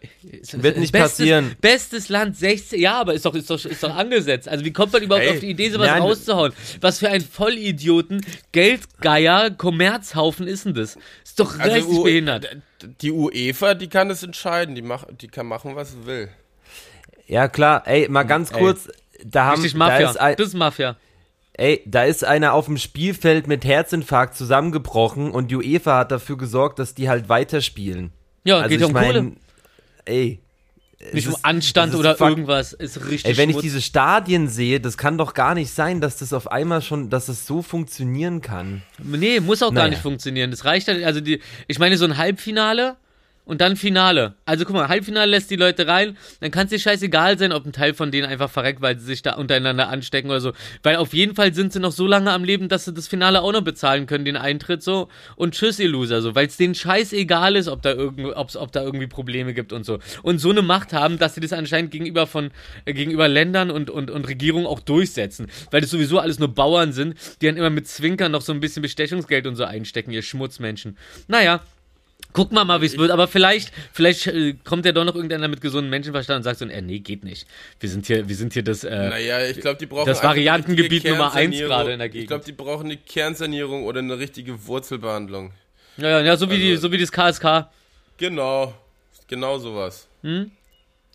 Wird nicht bestes, passieren. Bestes Land 16, ja, aber ist doch, ist doch, ist doch angesetzt. Also wie kommt man überhaupt Ey, auf die Idee, sowas nein. rauszuhauen? Was für ein Vollidioten, Geldgeier, Kommerzhaufen ist denn das? Ist doch richtig U- behindert. Die UEFA, die kann das entscheiden. Die, mach, die kann machen, was sie will. Ja, klar. Ey, mal ganz Ey. kurz. Da, haben, Richtig da, Mafia. ist ein, das ist Mafia. Ey, da ist einer auf dem Spielfeld mit Herzinfarkt zusammengebrochen und die UEFA hat dafür gesorgt, dass die halt weiterspielen. Ja, Also geht ja um Kohle. mein, ey. es Nicht um Anstand das ist oder fuck- irgendwas. Ist richtig Ey, wenn ich diese Stadien sehe, das kann doch gar nicht sein, dass das auf einmal schon, dass es so funktionieren kann. Nee, muss auch gar Naja. nicht funktionieren. Das reicht halt, also die, ich meine, so ein Halbfinale und dann Finale. Also guck mal, Halbfinale lässt die Leute rein, dann kann es dir scheißegal sein, ob ein Teil von denen einfach verreckt, weil sie sich da untereinander anstecken oder so. Weil auf jeden Fall sind sie noch so lange am Leben, dass sie das Finale auch noch bezahlen können, den Eintritt so. Und tschüss, ihr Loser, so. Weil es denen scheißegal ist, ob da, irgend, ob's, ob da irgendwie Probleme gibt und so. Und so eine Macht haben, dass sie das anscheinend gegenüber von, äh, gegenüber Ländern und, und, und Regierungen auch durchsetzen. Weil das sowieso alles nur Bauern sind, die dann immer mit Zwinkern noch so ein bisschen Bestechungsgeld und so einstecken, ihr Schmutzmenschen. Naja. Gucken wir mal, wie es wird, aber vielleicht, vielleicht äh, kommt ja doch noch irgendeiner mit gesundem Menschenverstand und sagt so, äh, nee, geht nicht. Wir sind hier, wir sind hier das, äh, Naja, ich glaube, die brauchen. Das Variantengebiet Nummer eins Kernsanierung. gerade in der Gegend. Ich glaube, die brauchen eine Kernsanierung oder eine richtige Wurzelbehandlung. ja, ja, so wie die, Also- so wie das KSK. Genau. Genau sowas.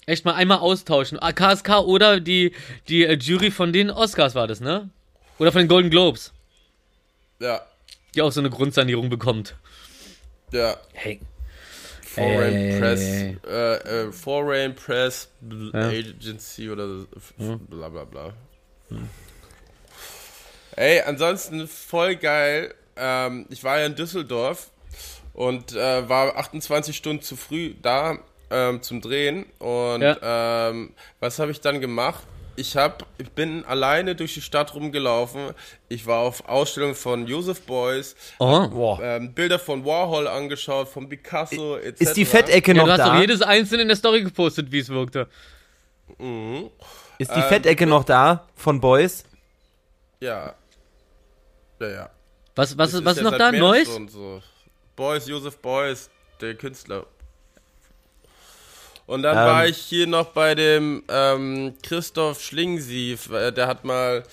Echt mal einmal austauschen. Ah, KSK oder die, die äh, Jury von den Oscars war das, ne? Oder von den Golden Globes, Ja. die auch so eine Grundsanierung bekommt. Ja. Hey. Foreign Ey. Press. Äh, äh, Foreign Press Ja. Agency oder f- bla bla bla. Ey, ansonsten voll geil. Ähm, ich war ja in Düsseldorf und äh, war 28 Stunden zu früh da ähm, zum Drehen. Und ähm, was habe ich dann gemacht? Ich, hab, ich bin alleine durch die Stadt rumgelaufen. Ich war auf Ausstellung von Joseph Beuys, Oh. Boah. ähm, Bilder von Warhol angeschaut, von Picasso etc. Ist die Fettecke Ja, noch du hast da? doch jedes einzelne in der Story gepostet, wie es wirkte. Ist die Ähm, Fettecke noch da von Boys? Ja. Ja, ja. Was, was, was ist ja noch da? Neues? So. Beuys, Josef Beuys, der Künstler. Und dann Ähm. war ich hier noch bei dem ähm, Christoph Schlingsief, äh, der hat mal,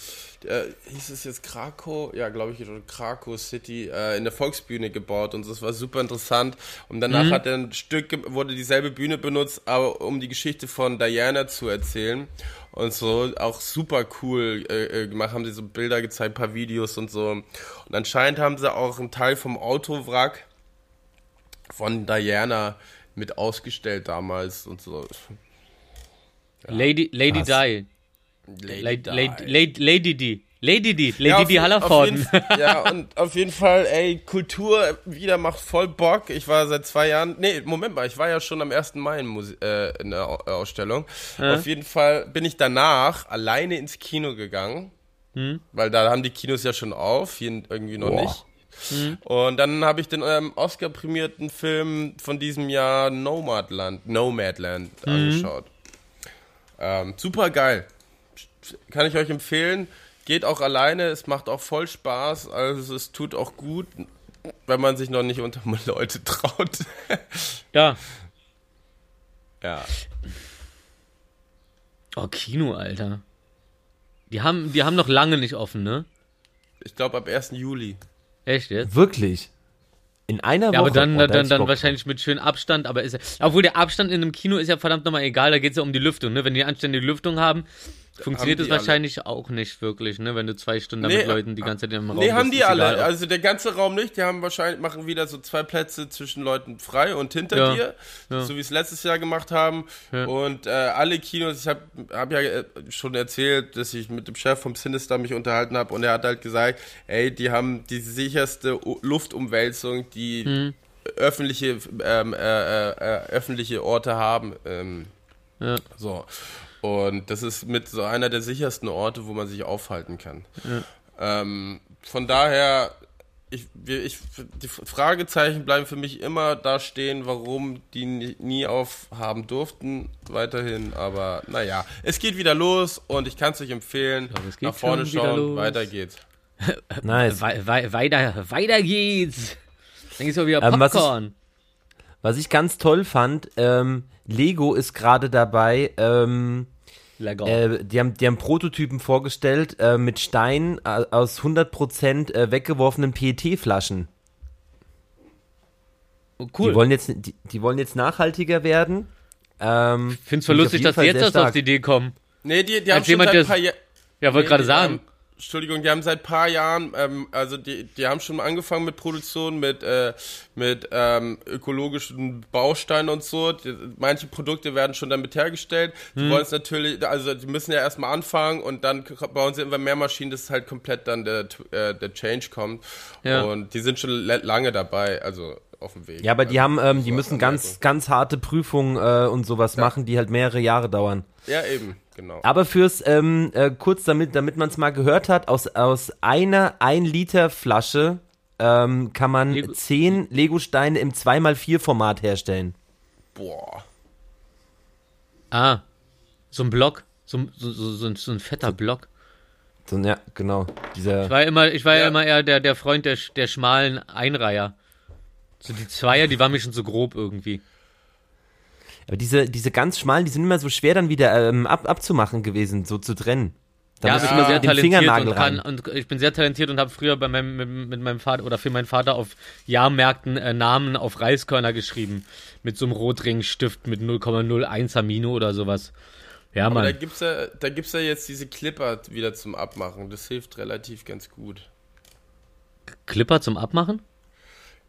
äh, hieß es jetzt Krakow? Ja, glaube ich, oder Krakow City, äh, in der Volksbühne gebaut und das war super interessant. Und danach hat er ein Stück, wurde dieselbe Bühne benutzt, aber um die Geschichte von Diana zu erzählen. Und so, auch super cool äh, äh, gemacht, haben sie so Bilder gezeigt, paar Videos und so. Und anscheinend haben sie auch einen Teil vom Autowrack von Diana mit ausgestellt damals und so. Lady, Lady Krass. Di. Lady, Lady, Di. Lady, Lady, Lady Di. Lady Di. Lady Ja, Di Fall- Ja, und auf jeden Fall, ey, Kultur wieder macht voll Bock. Ich war seit zwei Jahren, nee, Moment mal, ich war ja schon am 1. Mai in, Muse äh, in der äh, Ausstellung. Auf jeden Fall bin ich danach alleine ins Kino gegangen, weil da haben die Kinos ja schon auf, hier irgendwie noch Boah. nicht. Und dann habe ich den ähm, Oscar-prämierten Film von diesem Jahr Nomadland, Nomadland angeschaut. Ähm, super geil. Kann ich euch empfehlen. Geht auch alleine, es macht auch voll Spaß, also es tut auch gut, wenn man sich noch nicht unter Leute traut. Ja. ja. Oh, Kino, Alter. Die haben, die haben noch lange nicht offen, ne? Ich glaube ab 1. Juli. Echt jetzt? Wirklich? In einer Woche? Ja, aber dann, Oh, da dann, dann wahrscheinlich mit schönem Abstand, aber ist ja, obwohl der Abstand in einem Kino ist ja verdammt nochmal egal, da geht es ja um die Lüftung, ne? Wenn die anständige Lüftung haben, Funktioniert es wahrscheinlich alle. auch nicht wirklich, ne? Wenn du zwei Stunden nee, mit Leuten die ganze Zeit im Raum Nee, haben bist, die alle. Egal, also der ganze Raum nicht. Die haben wahrscheinlich, machen wieder so zwei Plätze zwischen Leuten frei und hinter ja, dir. Ja. So wie es letztes Jahr gemacht haben. Ja. Und äh, alle Kinos, ich habe hab ja äh, schon erzählt, dass ich mit dem Chef vom Sinister mich unterhalten habe und er hat halt gesagt, ey, die haben die sicherste Luftumwälzung, die hm. öffentliche, ähm, äh, äh, öffentliche Orte haben. Ähm, ja. So. Und das ist mit so einer der sichersten Orte, wo man sich aufhalten kann. Ja. Ähm, von daher, ich, ich, die Fragezeichen bleiben für mich immer da stehen, warum die nie aufhaben durften, weiterhin. Aber naja, es geht wieder los und ich kann es euch empfehlen. Nach vorne schauen, weiter geht's. nice. We we weiter, weiter geht's. Dann geht's auch wieder Popcorn. Ähm, was, ich, was ich ganz toll fand, ähm, Lego ist gerade dabei, ähm, äh, die, haben, die haben Prototypen vorgestellt äh, mit Steinen äh, aus 100% äh, weggeworfenen PET-Flaschen. Oh, cool. Die wollen, jetzt, die, die wollen jetzt nachhaltiger werden. Ähm, ich finde es voll lustig, dass die jetzt erst auf die Idee kommen. Nee, die, die haben Als schon jemand, seit ein paar Jahren... Ja, wollte nee, gerade sagen. Haben, Entschuldigung, die haben seit ein paar Jahren, ähm, also die, die haben schon angefangen mit Produktion, mit, äh, mit ähm, ökologischen Bausteinen und so. Die, manche Produkte werden schon damit hergestellt. Die hm. wollen es natürlich, also die müssen ja erstmal anfangen und dann bauen sie immer mehr Maschinen, dass halt komplett dann der, äh, der Change kommt. Ja. Und die sind schon lange dabei, also auf dem Weg. Ja, aber die also, haben, ähm, die müssen ganz, ganz harte Prüfungen äh, und sowas ja. machen, die halt mehrere Jahre dauern. Ja, eben. Genau. Aber fürs, ähm, äh, kurz damit, damit man es mal gehört hat, aus, aus einer 1 Liter Flasche ähm, kann man Lego 10 Lego-Steine im 2x4-Format herstellen. Boah. Ah, so ein Block. So, so, so, so ein fetter Block. So, ja, genau. Dieser ich war immer, ich war ja. immer eher der, der Freund der, der schmalen Einreiher. So die Zweier, die waren mir schon so grob irgendwie. Aber diese, diese ganz schmalen, die sind immer so schwer dann wieder ähm, ab, abzumachen gewesen, so zu trennen. Da ja, ich bin sehr talentiert und, kann, und ich bin sehr talentiert und habe früher bei meinem, mit, mit, meinem Vater oder für meinen Vater auf Jahrmärkten äh, Namen auf Reiskörner geschrieben. Mit so einem Rotringstift mit 0,01 Amino oder sowas. Ja, Aber Mann. Da gibt's ja, da gibt's ja jetzt diese Clipper wieder zum Abmachen. Das hilft relativ ganz gut. Clipper zum Abmachen?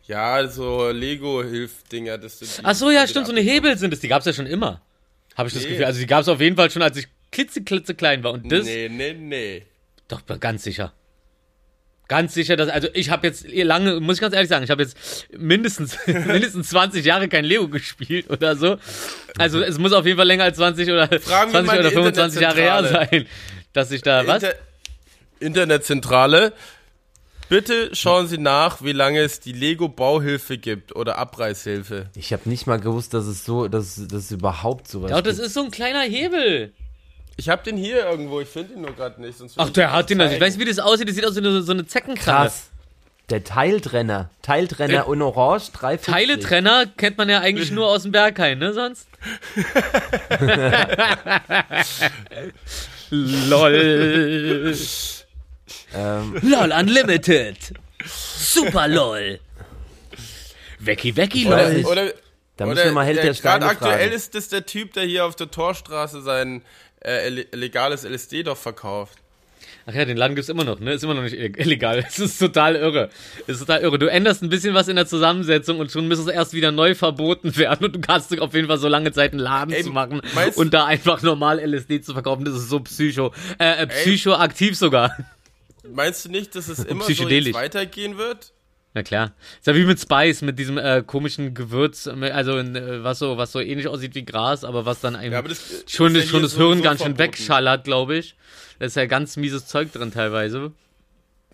Ja, so Lego-Hilf-Dinger. Ach so, ja, stimmt, so eine Hebel sind es. Die gab es ja schon immer. Habe ich nee. das Gefühl. Also die gab es auf jeden Fall schon, als ich klitze, klein war. Und das. Nee, nee, nee. Doch, ganz sicher. Ganz sicher, dass, also ich habe jetzt lange, muss ich ganz ehrlich sagen, ich habe jetzt mindestens, mindestens 20 Jahre kein Lego gespielt oder so. Also es muss auf jeden Fall länger als 20 oder, 20 oder 25 Jahre her sein, dass ich da, was? Inter Internetzentrale, Bitte schauen Sie nach, wie lange es die Lego-Bauhilfe gibt oder Abreißhilfe. Ich habe nicht mal gewusst, dass es so, dass, dass es überhaupt sowas Ja, das gibt. ist so ein kleiner Hebel. Ich habe den hier irgendwo, ich finde ihn nur gerade nicht. Ach, der hat den. Also ich weiß, wie das aussieht. Das sieht aus wie so eine Zeckenkralle. Krass. Der Teiltrenner. Teiltrenner in Orange, 3,50. Teiletrenner kennt man ja eigentlich nur aus dem Berghain, ne, sonst? LOL. Ähm. LOL Unlimited. Super LOL. Wecki, Wecki, LOL. Oder, da müssen wir mal Held der Steine Gerade aktuell ist das der Typ, der hier auf der Torstraße sein äh, legales LSD doch verkauft. Ach ja, den Laden gibt's immer noch, ne? Ist immer noch nicht illegal. Es ist total irre. Es ist total irre. Du änderst ein bisschen was in der Zusammensetzung und schon müsste es erst wieder neu verboten werden und du kannst auf jeden Fall so lange Zeit einen Laden Ey, zu machen und da einfach normal LSD zu verkaufen. Das ist so psycho. Äh, äh psychoaktiv sogar. Meinst du nicht, dass es immer so weitergehen wird? Na klar. Ist ja wie mit Spice, mit diesem äh, komischen Gewürz, also äh, was so, was so ähnlich aussieht wie Gras, aber was dann einem ja, das, schon, das, schon das Hirn ganz schön wegschallert, glaube ich. Da ist ja ganz mieses Zeug drin teilweise.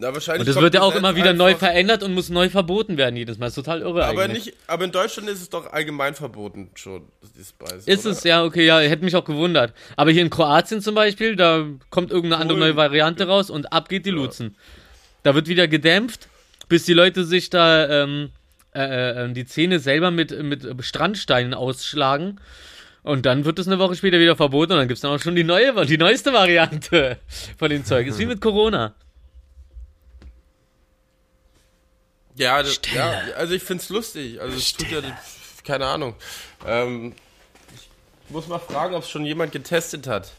Na, wahrscheinlich und das wird ja auch immer wieder neu verändert und muss neu verboten werden jedes Mal. Das ist total irre aber eigentlich. Nicht, aber in Deutschland ist es doch allgemein verboten schon, die Spice. Ist oder? es, ja, okay, ja, hätte mich auch gewundert. Aber hier in Kroatien zum Beispiel, da kommt irgendeine andere neue Variante raus und ab geht die ja. Luzen. Da wird wieder gedämpft, bis die Leute sich da ähm, äh, äh, äh die Zähne selber mit, mit Strandsteinen ausschlagen. Und dann wird es eine Woche später wieder verboten und dann gibt es dann auch schon die neue, die neueste Variante von dem Zeug. Ist wie mit Corona. Ja, das, ja also ich finde es lustig. Also es tut ja, keine Ahnung. Ähm, ich muss mal fragen, ob es schon jemand getestet hat.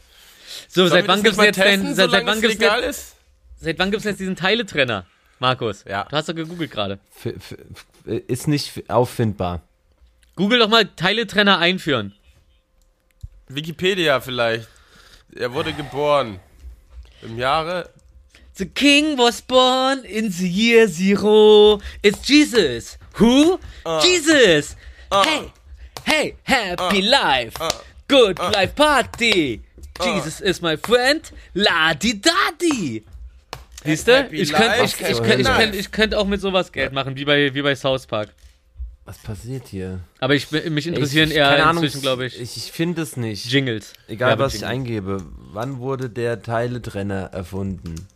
So, Sollen seit wann gibt's jetzt mal denn, testen, seit, seit wann es gibt's legal jetzt, ist? seit wann gibt's jetzt diesen Teiletrenner? Markus, Ja. du hast doch gegoogelt gerade. Ist nicht auffindbar. Google doch mal Teiletrenner einführen. Wikipedia vielleicht. Er wurde geboren. Im Jahre. The king was born in the year zero. It's Jesus. Who? Jesus. Hey, hey, happy life. Good life party. Jesus is my friend. Ladi-dadi. Siehst du? Ich könnte ich, ich könnt, ich könnt, ich könnt auch mit sowas Geld machen, wie bei, wie bei South Park. Was passiert hier? Aber ich, mich interessieren Ich- eher keine Ahnung, inzwischen, glaube ich, Ich, ich finde es nicht. Jingles. Egal, was ich Werbejingles. eingebe. Wann wurde der Teiletrenner erfunden?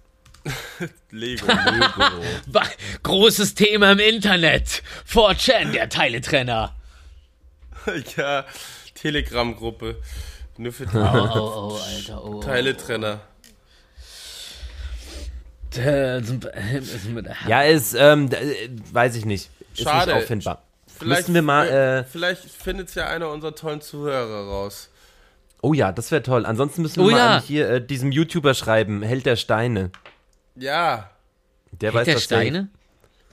Lego. Wa- Großes Thema im Internet. 4chan, der Teiletrenner. ja, Telegram-Gruppe. Nur für Oh, oh, oh, Alter, oh. Teile-Trenner. Äh, Ja, ist, ähm, äh, weiß ich nicht. Ist Schade. nicht auffindbar. Vielleicht, wir mal, äh, vielleicht findet es ja einer unserer tollen Zuhörer raus. Oh ja, das wäre toll. Ansonsten müssen wir Oh mal ja. hier äh, diesem YouTuber schreiben, Held der Steine. Ja, Der weiß der das Steine?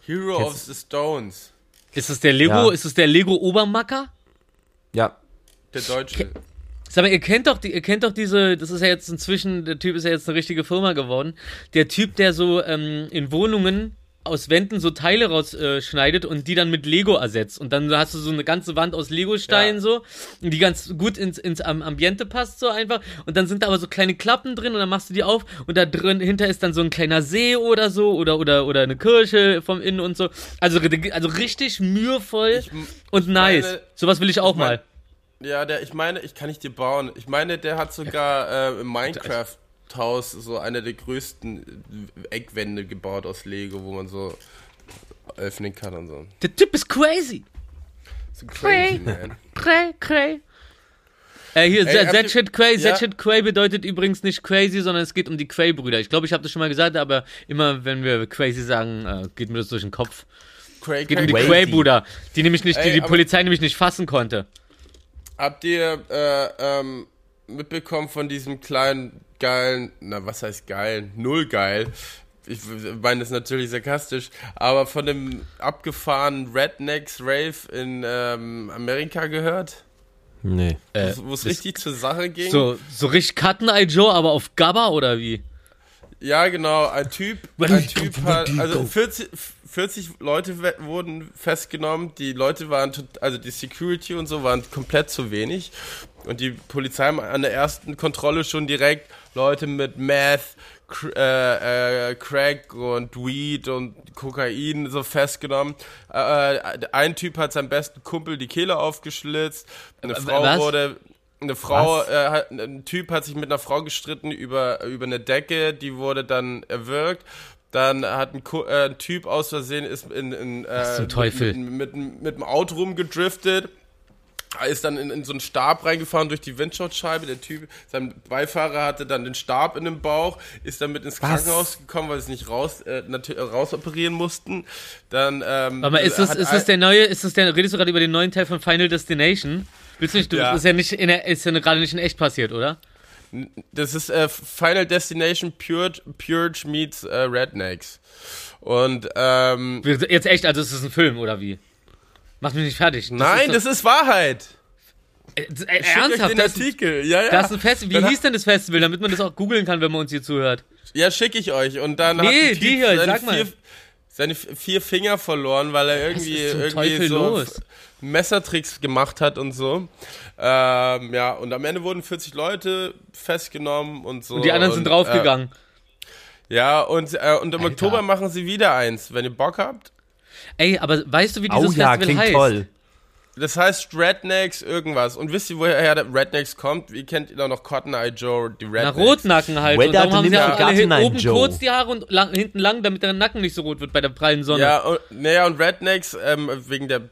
Hero Kennst of the Stones. Ist es der Lego? Ja. Ist es der Lego Obermacker? Ja, Der Deutsche. Sag mal, ihr kennt doch, die, ihr kennt doch diese, das ist ja jetzt inzwischen, der Typ ist ja jetzt eine richtige Firma geworden. Der Typ, der so ähm, in Wohnungen aus Wänden so Teile rausschneidet äh, schneidet und die dann mit Lego ersetzt. Und dann hast du so eine ganze Wand aus Lego-Steinen Ja. so, die ganz gut ins, ins Am- Ambiente passt so einfach. Und dann sind da aber so kleine Klappen drin und dann machst du die auf und da drin hinter ist dann so ein kleiner See oder so oder oder oder eine Kirche vom Innen und so. Also, also richtig mühevoll Ich und nice. meine- Sowas will ich auch ich mein- mal. Ja, der, ich meine, ich kann nicht dir bauen. Ich meine, der hat sogar äh, im Minecraft-Haus so eine der größten Eckwände gebaut aus Lego, wo man so öffnen kann und so. Der Typ ist crazy. So crazy, man. Cray, cray. Äh, hier, Ey, that, shit cray, Ja. that shit cray bedeutet übrigens nicht crazy, sondern es geht um die Cray-Brüder. Ich glaube, ich habe das schon mal gesagt, aber immer, wenn wir crazy sagen, äh, geht mir das durch den Kopf. Cray, Geht um die Crazy. Cray-Brüder, die nämlich nicht, die, Ey, die aber- Polizei nämlich nicht fassen konnte. Habt ihr äh, ähm, mitbekommen von diesem kleinen, geilen, na was heißt geil, null geil, ich meine das natürlich sarkastisch, aber von dem abgefahrenen Rednecks Rave in ähm, Amerika gehört? nee. Äh, Wo es richtig zur Sache ging? so, so richtig Cutten Eye Joe, aber auf Gabba oder wie? Ja, genau, ein Typ, ein Typ hat, also 40, 40 Leute wurden festgenommen, die Leute waren, tot- also die Security und so waren komplett zu wenig und die Polizei haben an der ersten Kontrolle schon direkt Leute mit Meth, äh, äh, Crack und Weed und Kokain so festgenommen. Äh, ein Typ hat seinem besten Kumpel die Kehle aufgeschlitzt, eine Frau was? wurde eine Frau, äh, ein Typ hat sich mit einer Frau gestritten über, über eine Decke, die wurde dann erwürgt. Dann hat ein, äh, ein Typ aus Versehen ist in, in äh, Teufel? Mit, mit, mit dem Auto rumgedriftet. Ist dann in, in so einen Stab reingefahren durch die Windschutzscheibe. Der Typ, sein Beifahrer hatte dann den Stab in dem Bauch, ist dann mit ins Krankenhaus gekommen, weil sie es nicht raus, äh, äh, rausoperieren mussten. Dann, ähm, Aber ist das, ist das der neue, ist das der, redest du gerade über den neuen Teil von Final Destination? Willst du nicht, du, Ja. das ist ja nicht in der, ist ja gerade nicht in echt passiert, oder? Das ist äh, Final Destination Purge, Purge meets äh, Rednecks. Und ähm, Jetzt echt, also ist das ein Film, oder wie? Mach mich nicht fertig. Das nein, ist das ist Wahrheit. äh, äh, ernsthaft, den das, Artikel. Ja, ja. das ist ein Festival. Wie Dann hieß denn das Festival, damit man das auch googeln kann, wenn man uns hier zuhört? Ja, schicke ich euch. Und dann Nee, hat die hier, seine, sag mal. vier, seine vier Finger verloren, weil er irgendwie, irgendwie so los? Messertricks gemacht hat und so. Ähm, ja, und am Ende wurden 40 Leute festgenommen und so. Und die anderen sind Äh, draufgegangen. ja, und, äh, und im Alter. Oktober machen sie wieder eins, wenn ihr Bock habt. Ey, aber weißt du, wie Oh dieses ja, Festival klingt heißt? toll. Das heißt Rednecks irgendwas. Und wisst ihr, woher der Rednecks kommt? Wie kennt ihr da noch Cotton Eye Joe, die Na, Rednecks? Rotnacken halt. Wait, und darum da haben sie ja alle hin, oben Joe. kurz die Haare und lang, hinten lang, damit der Nacken nicht so rot wird bei der prallen Sonne. Ja, und, naja, und Rednecks, ähm, wegen der,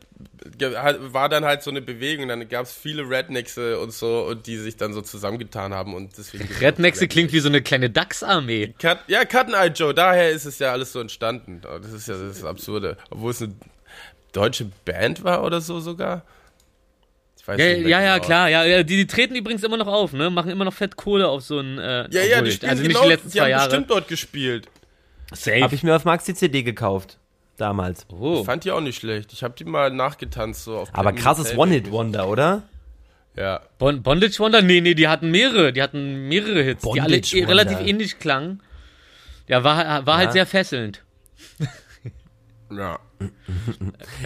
halt- war dann halt so eine Bewegung, dann gab es viele Rednecks und so, und die sich dann so zusammengetan haben und deswegen. Rednexe klingt wie so eine kleine Dachsarmee. Cut, ja, Cotton Eye Joe, daher ist es ja alles so entstanden. Das ist ja das, ist das Absurde. Obwohl es eine deutsche Band war oder so sogar. Ich weiß Ja, nicht mehr ja, ja, genau. klar. Ja, die, die treten übrigens immer noch auf, ne? Machen immer noch fett Kohle auf so ein. Äh, Ja, ja, die spielen Also nicht genau, die letzten die zwei haben Jahre. bestimmt dort gespielt. Safe. Habe ich mir auf Maxi CD gekauft. Damals. oh. Ich fand die auch nicht schlecht. Ich habe die mal nachgetanzt so auf Aber krasses Playback. One-Hit-Wonder, oder? Ja. Bon Bondage Wonder? Nee, nee, die hatten mehrere. Die hatten mehrere Hits, die alle Bondage eh relativ Wonder. ähnlich klangen. Ja, war, war halt Ja. sehr fesselnd. Ja.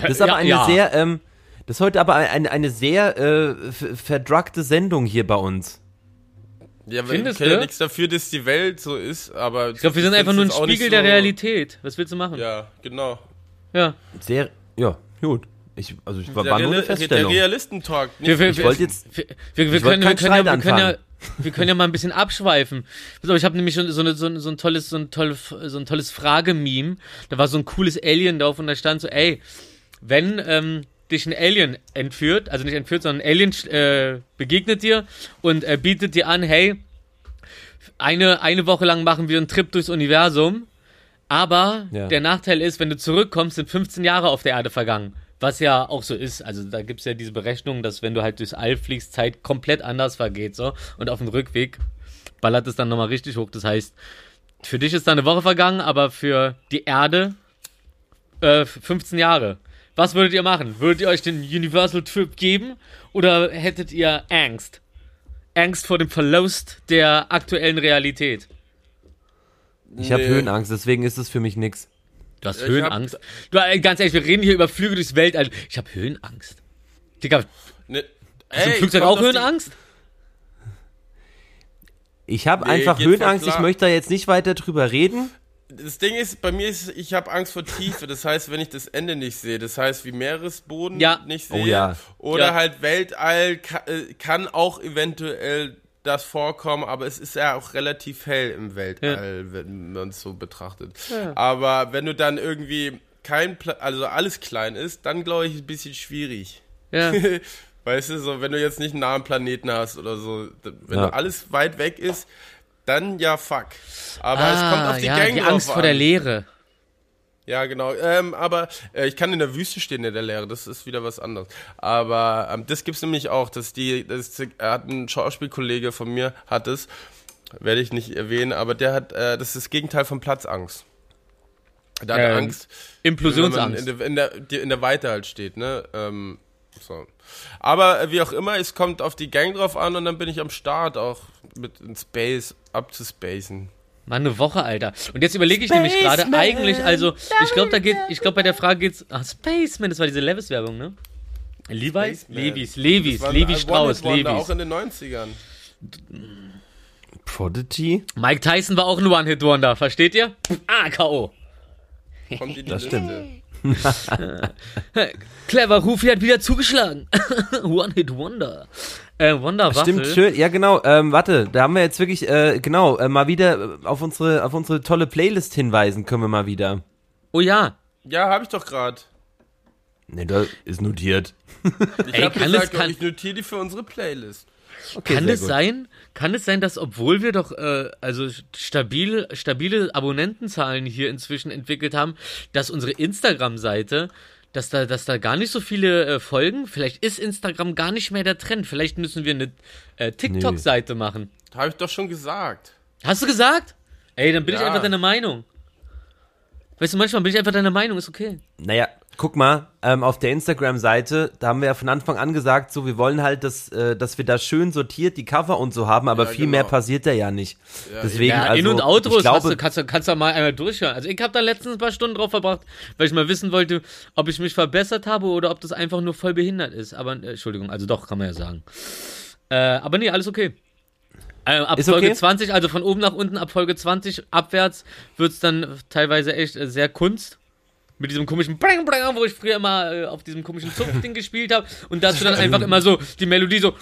Das ist aber Ja, eine ja. sehr, ähm, das ist heute aber eine, eine sehr äh, verdruckte Sendung hier bei uns. Ja, wir Findest ja du? nichts dafür, dass die Welt so ist, aber. Ich glaube, wir sind einfach nur ein Spiegel der Realität. Was willst du machen? Ja, genau. Ja. Sehr, ja, gut. Ich, also ich war, Der, war nur eine Real- der Feststellung. Realistentalk. nicht Wir, wir, Ich wollte jetzt, wir, wir, wir, können, wir, können ja, wir, können ja, wir können ja mal ein bisschen abschweifen. Ich habe nämlich schon so, eine, so, ein- so ein tolles, so ein tolles, so ein tolles Fragememe. Da war so ein cooles Alien drauf und da stand so, ey, wenn ähm, dich ein Alien entführt, also nicht entführt, sondern ein Alien äh, begegnet dir und äh, bietet dir an, hey, eine, eine Woche lang machen wir einen Trip durchs Universum, aber Ja. der Nachteil ist, wenn du zurückkommst, sind 15 Jahre auf der Erde vergangen. Was ja auch so ist. Also da gibt's ja diese Berechnung, dass wenn du halt durchs All fliegst, Zeit komplett anders vergeht. so Und auf dem Rückweg ballert es dann nochmal richtig hoch. Das heißt, für dich ist da eine Woche vergangen, aber für die Erde äh, 15 Jahre. Was würdet ihr machen? Würdet ihr euch den Universal Trip geben oder hättet ihr Angst? Angst vor dem Verlust der aktuellen Realität. ich habe Nee. Höhenangst, deswegen ist es für mich nix. Du hast Ich Höhenangst. Du, äh, ganz ehrlich, wir reden hier über Flüge durchs Weltall. Ich habe Höhenangst. Digga, hast Ne, du ey, im Flugzeug auch Höhenangst? Ich habe Nee, einfach Höhenangst, ich möchte da jetzt nicht weiter drüber reden. Das Ding ist, bei mir ist, ich habe Angst vor Tiefe. Das heißt, wenn ich das Ende nicht sehe, das heißt, wie Meeresboden Ja. nicht Oh sehe, ja. oder Ja. halt Weltall kann, äh, kann auch eventuell das vorkommen, aber es ist ja auch relativ hell im Weltall, wenn man es so betrachtet. Aber wenn du dann irgendwie kein, Pla also alles klein ist, dann glaube ich ein bisschen schwierig. Ja. Weißt du, so, wenn du jetzt nicht einen nahen Planeten hast oder so, wenn Ja. du alles weit weg ist, dann ja fuck. Aber ah, es kommt auf die ja, Gang die Angst vor an. der Leere. Ja, genau. Ähm, aber äh, ich kann in der Wüste stehen in der Leere, das ist wieder was anderes. Aber ähm, das gibt's nämlich auch, dass die, das er hat ein Schauspielkollege von mir hat es, werde ich nicht erwähnen, aber der hat, äh, das ist das Gegenteil von Platzangst. Hat Ähm, Angst, wenn man Implosionsangst. in der, in der, in der Weite halt steht, ne? Ähm, so. Aber äh, wie auch immer, es kommt auf die Gang drauf an und dann bin ich am Start auch mit in Space abzuspacen. Mann, eine Woche, Alter. Und jetzt überlege ich nämlich gerade eigentlich, also, ich glaube, da geht, ich glaube, bei der Frage geht's, ah, Spaceman, das war diese Levis-Werbung, ne? Levi's? Levis, Levis, Das war ein Levi Strauss, Levis. Auch in den 90ern. Prodigy? Mike Tyson war auch ein One-Hit-Wonder, versteht ihr? Ah, K.O. Das Liste. stimmt. Clever, Rufi hat wieder zugeschlagen. One-Hit-Wonder. Äh, Wonderwaffel. Stimmt, schön. Ja, genau. Ähm, warte, da haben wir jetzt wirklich, äh, genau, äh, mal wieder auf unsere, auf unsere tolle Playlist hinweisen können wir mal wieder. Oh ja. Ja, habe ich doch gerade. Ne, da ist notiert. Ich Ey, habe kann gesagt, es- kann- ich notiere die für unsere Playlist. Okay, Kann es gut. sein, kann es sein, dass obwohl wir doch äh, also stabil, stabile Abonnentenzahlen hier inzwischen entwickelt haben, dass unsere Instagram-Seite, dass da, dass da gar nicht so viele äh, folgen? Vielleicht ist Instagram gar nicht mehr der Trend. Vielleicht müssen wir eine äh, TikTok-Seite machen. Habe ich doch schon gesagt. Hast du gesagt? Ey, dann bin ich Ja. einfach deiner Meinung. Weißt du, manchmal bin ich einfach deiner Meinung, ist okay. Naja, guck mal, ähm, auf der Instagram-Seite, da haben wir ja von Anfang an gesagt, so, wir wollen halt, dass, äh, dass wir da schön sortiert die Cover und so haben, aber Ja, viel genau. mehr passiert da ja nicht. Deswegen, Ja, also, In- und Outros ich glaube, hast du, kannst, du, kannst du mal einmal durchhören. Also ich habe da letztens ein paar Stunden drauf verbracht, weil ich mal wissen wollte, ob ich mich verbessert habe oder ob das einfach nur voll behindert ist. Aber, äh, Entschuldigung, also doch, kann man ja sagen. Äh, aber nee, alles okay. Äh, ab Ist Folge okay? 20, also von oben nach unten, ab Folge 20 abwärts, wird's dann teilweise echt äh, sehr Kunst. Mit diesem komischen Bring Bring, wo ich früher immer äh, auf diesem komischen Zupfding gespielt habe. Und da hast du dann einfach immer so die Melodie so.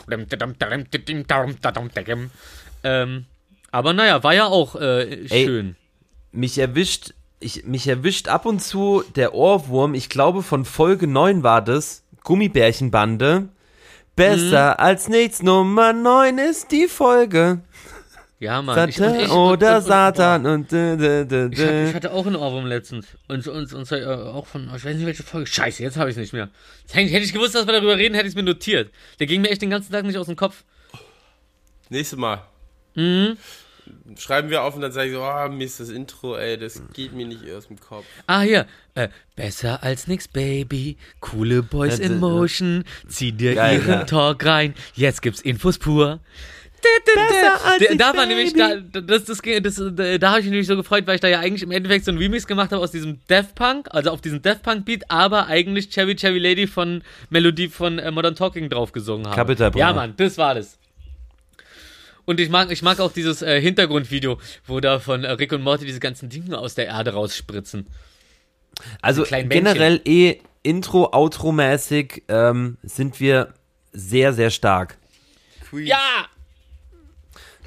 Ähm, aber naja, war ja auch äh, Ey. schön. mich erwischt, ich, mich erwischt ab und zu der Ohrwurm, ich glaube von Folge 9 war das, Gummibärchenbande. Besser als nichts, Nummer 9 ist die Folge. Ja, Mann. Satan Ich- ich- oder und- und- Satan und dä, dä, dä, Ich hatte, ich hatte auch einen Ohrwurm letztens. Und, und, und äh, auch von, ich weiß nicht welche Folge. Scheiße, jetzt habe ich es nicht mehr. Hätte ich gewusst, dass wir darüber reden, hätte ich es mir notiert. Der ging mir echt den ganzen Tag nicht aus dem Kopf. Nächstes Mal. Mhm. Schreiben wir auf und dann sage ich so, oh, mir ist das Intro, ey, das geht mir nicht aus dem Kopf. Ah, hier. Äh, besser als nix, Baby. Coole Boys in Motion. Zieh dir Geil, ihren ja. Talk rein. Jetzt gibt's Infos pur. Besser als Da, da war nämlich, da, das, das, das, da, habe ich mich nämlich so gefreut, weil ich da ja eigentlich im Endeffekt so ein Remix gemacht habe aus diesem Death Punk, also auf diesem Death Punk Beat, aber eigentlich Cherry Cherry Lady von Melodie von äh, Modern Talking drauf gesungen habe. Capital Bra. Ja, Mann, das war das. Und ich mag, ich mag auch dieses äh, Hintergrundvideo, wo da von äh, Rick und Morty diese ganzen Dinge aus der Erde rausspritzen. Also generell eh Intro, Outro-mäßig ähm, sind wir sehr, sehr stark. Queen.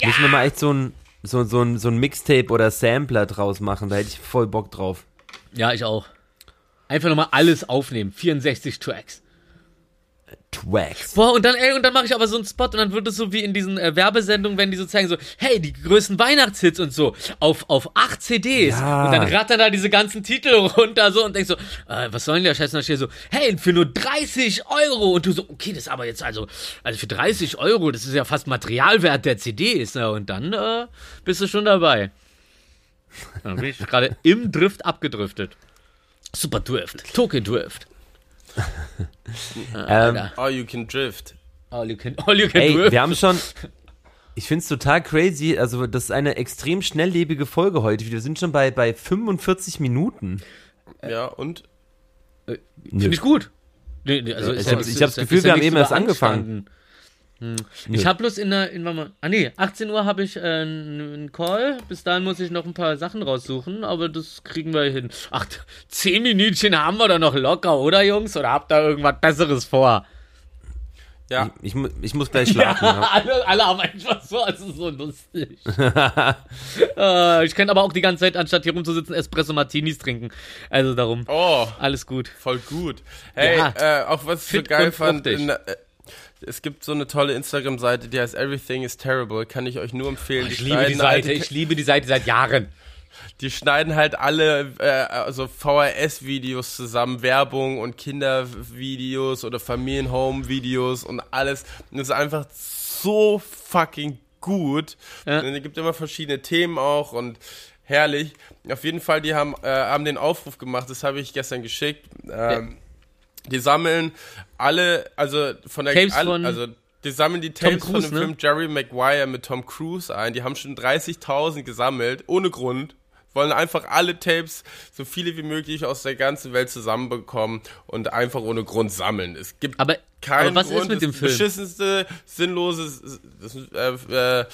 Ja! Müssen wir mal echt so ein, so, so ein, so ein Mixtape oder Sampler draus machen, da hätte ich voll Bock drauf. Ja, ich auch. Einfach nochmal alles aufnehmen. 64 Tracks. Twax. Boah, und dann, ey, und dann mache ich aber so einen Spot und dann wird es so wie in diesen äh, Werbesendungen, wenn die so zeigen, so, hey, die größten Weihnachtshits und so, auf, auf acht CDs. Ja. Und dann rattern da diese ganzen Titel runter so und denkst so, äh, was soll denn der Scheiß? Und dann steht so, hey, für nur 30 Euro. Und du so, okay, das ist aber jetzt also, also für 30 Euro, das ist ja fast Materialwert der CDs. Ne? Und dann äh, bist du schon dabei. Dann bin ich gerade im Drift abgedriftet. Super Drift. Tokyo Drift. Ähm. Oh, you can drift. All you can, all you can ey, drift. wir haben schon. Ich finde es total crazy. Also, das ist eine extrem schnelllebige Folge heute. Wir sind schon bei, bei 45 Minuten. Ja, und? Finde ich gut. Nee, nee, also Ich ist hab- ist ich hab das Gefühl, wir haben eben erst überanstanden. Nö. Ich habe bloß in der, in, warte mal, ah nee, 18 Uhr habe ich äh, einen Call. Bis dahin muss ich noch ein paar Sachen raussuchen, aber das kriegen wir hin. Ach, 10 Minütchen haben wir da noch locker, oder Jungs? Oder habt ihr irgendwas Besseres vor? Ja. Ich, mu- ich muss gleich schlafen. ja. alle, alle haben einfach so, es ist so lustig. äh, ich könnte aber auch die ganze Zeit, anstatt hier rumzusitzen, Espresso Martinis trinken. Also darum, Oh, alles gut. voll gut. Hey, Ja. äh, auch was ich so geil fand, in, äh, es gibt so eine tolle Instagram-Seite, die heißt Everything is Terrible, kann ich euch nur empfehlen. Ich Die liebe die Seite, alte- ich liebe die Seite seit Jahren. Die schneiden halt alle äh, also VHS-Videos zusammen, Werbung und Kindervideos oder Familienhome-Videos und alles. Und das ist einfach so fucking gut. Ja. Und es gibt immer verschiedene Themen auch und herrlich. Auf jeden Fall, die haben, äh, haben den Aufruf gemacht, das habe ich gestern geschickt. Ähm, Die sammeln alle, also von der Tapes alle, von also die sammeln die Tapes von Cruise, dem ne? Film Jerry Maguire mit Tom Cruise ein. Die haben schon 30.000 gesammelt, ohne Grund. Wollen einfach alle Tapes, so viele wie möglich aus der ganzen Welt zusammenbekommen und einfach ohne Grund sammeln. Es gibt Aber- keinen aber was ist Grund. mit dem das Film? beschissenste, sinnlose, das ist, äh, äh,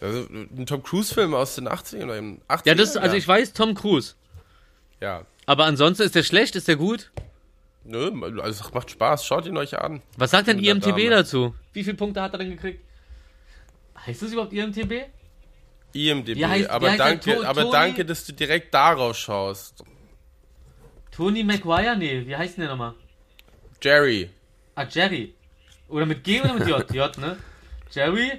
also ein Tom Cruise-Film aus den 80ern oder den 80ern. Ja, das, also ich weiß Tom Cruise. Ja. Aber ansonsten ist der schlecht, ist der gut? Nö, also es macht Spaß, schaut ihn euch an. Was sagt denn Ja, IMTB Dame. dazu? Wie viele Punkte hat er denn gekriegt? Heißt das überhaupt IMTB? IMDb, Wie heißt- aber danke, aber danke, dass du direkt darauf schaust. Tony Maguire? Nee, wie heißt denn der nochmal? Jerry. Ah, Jerry. Oder mit G oder mit J? J, ne? Jerry.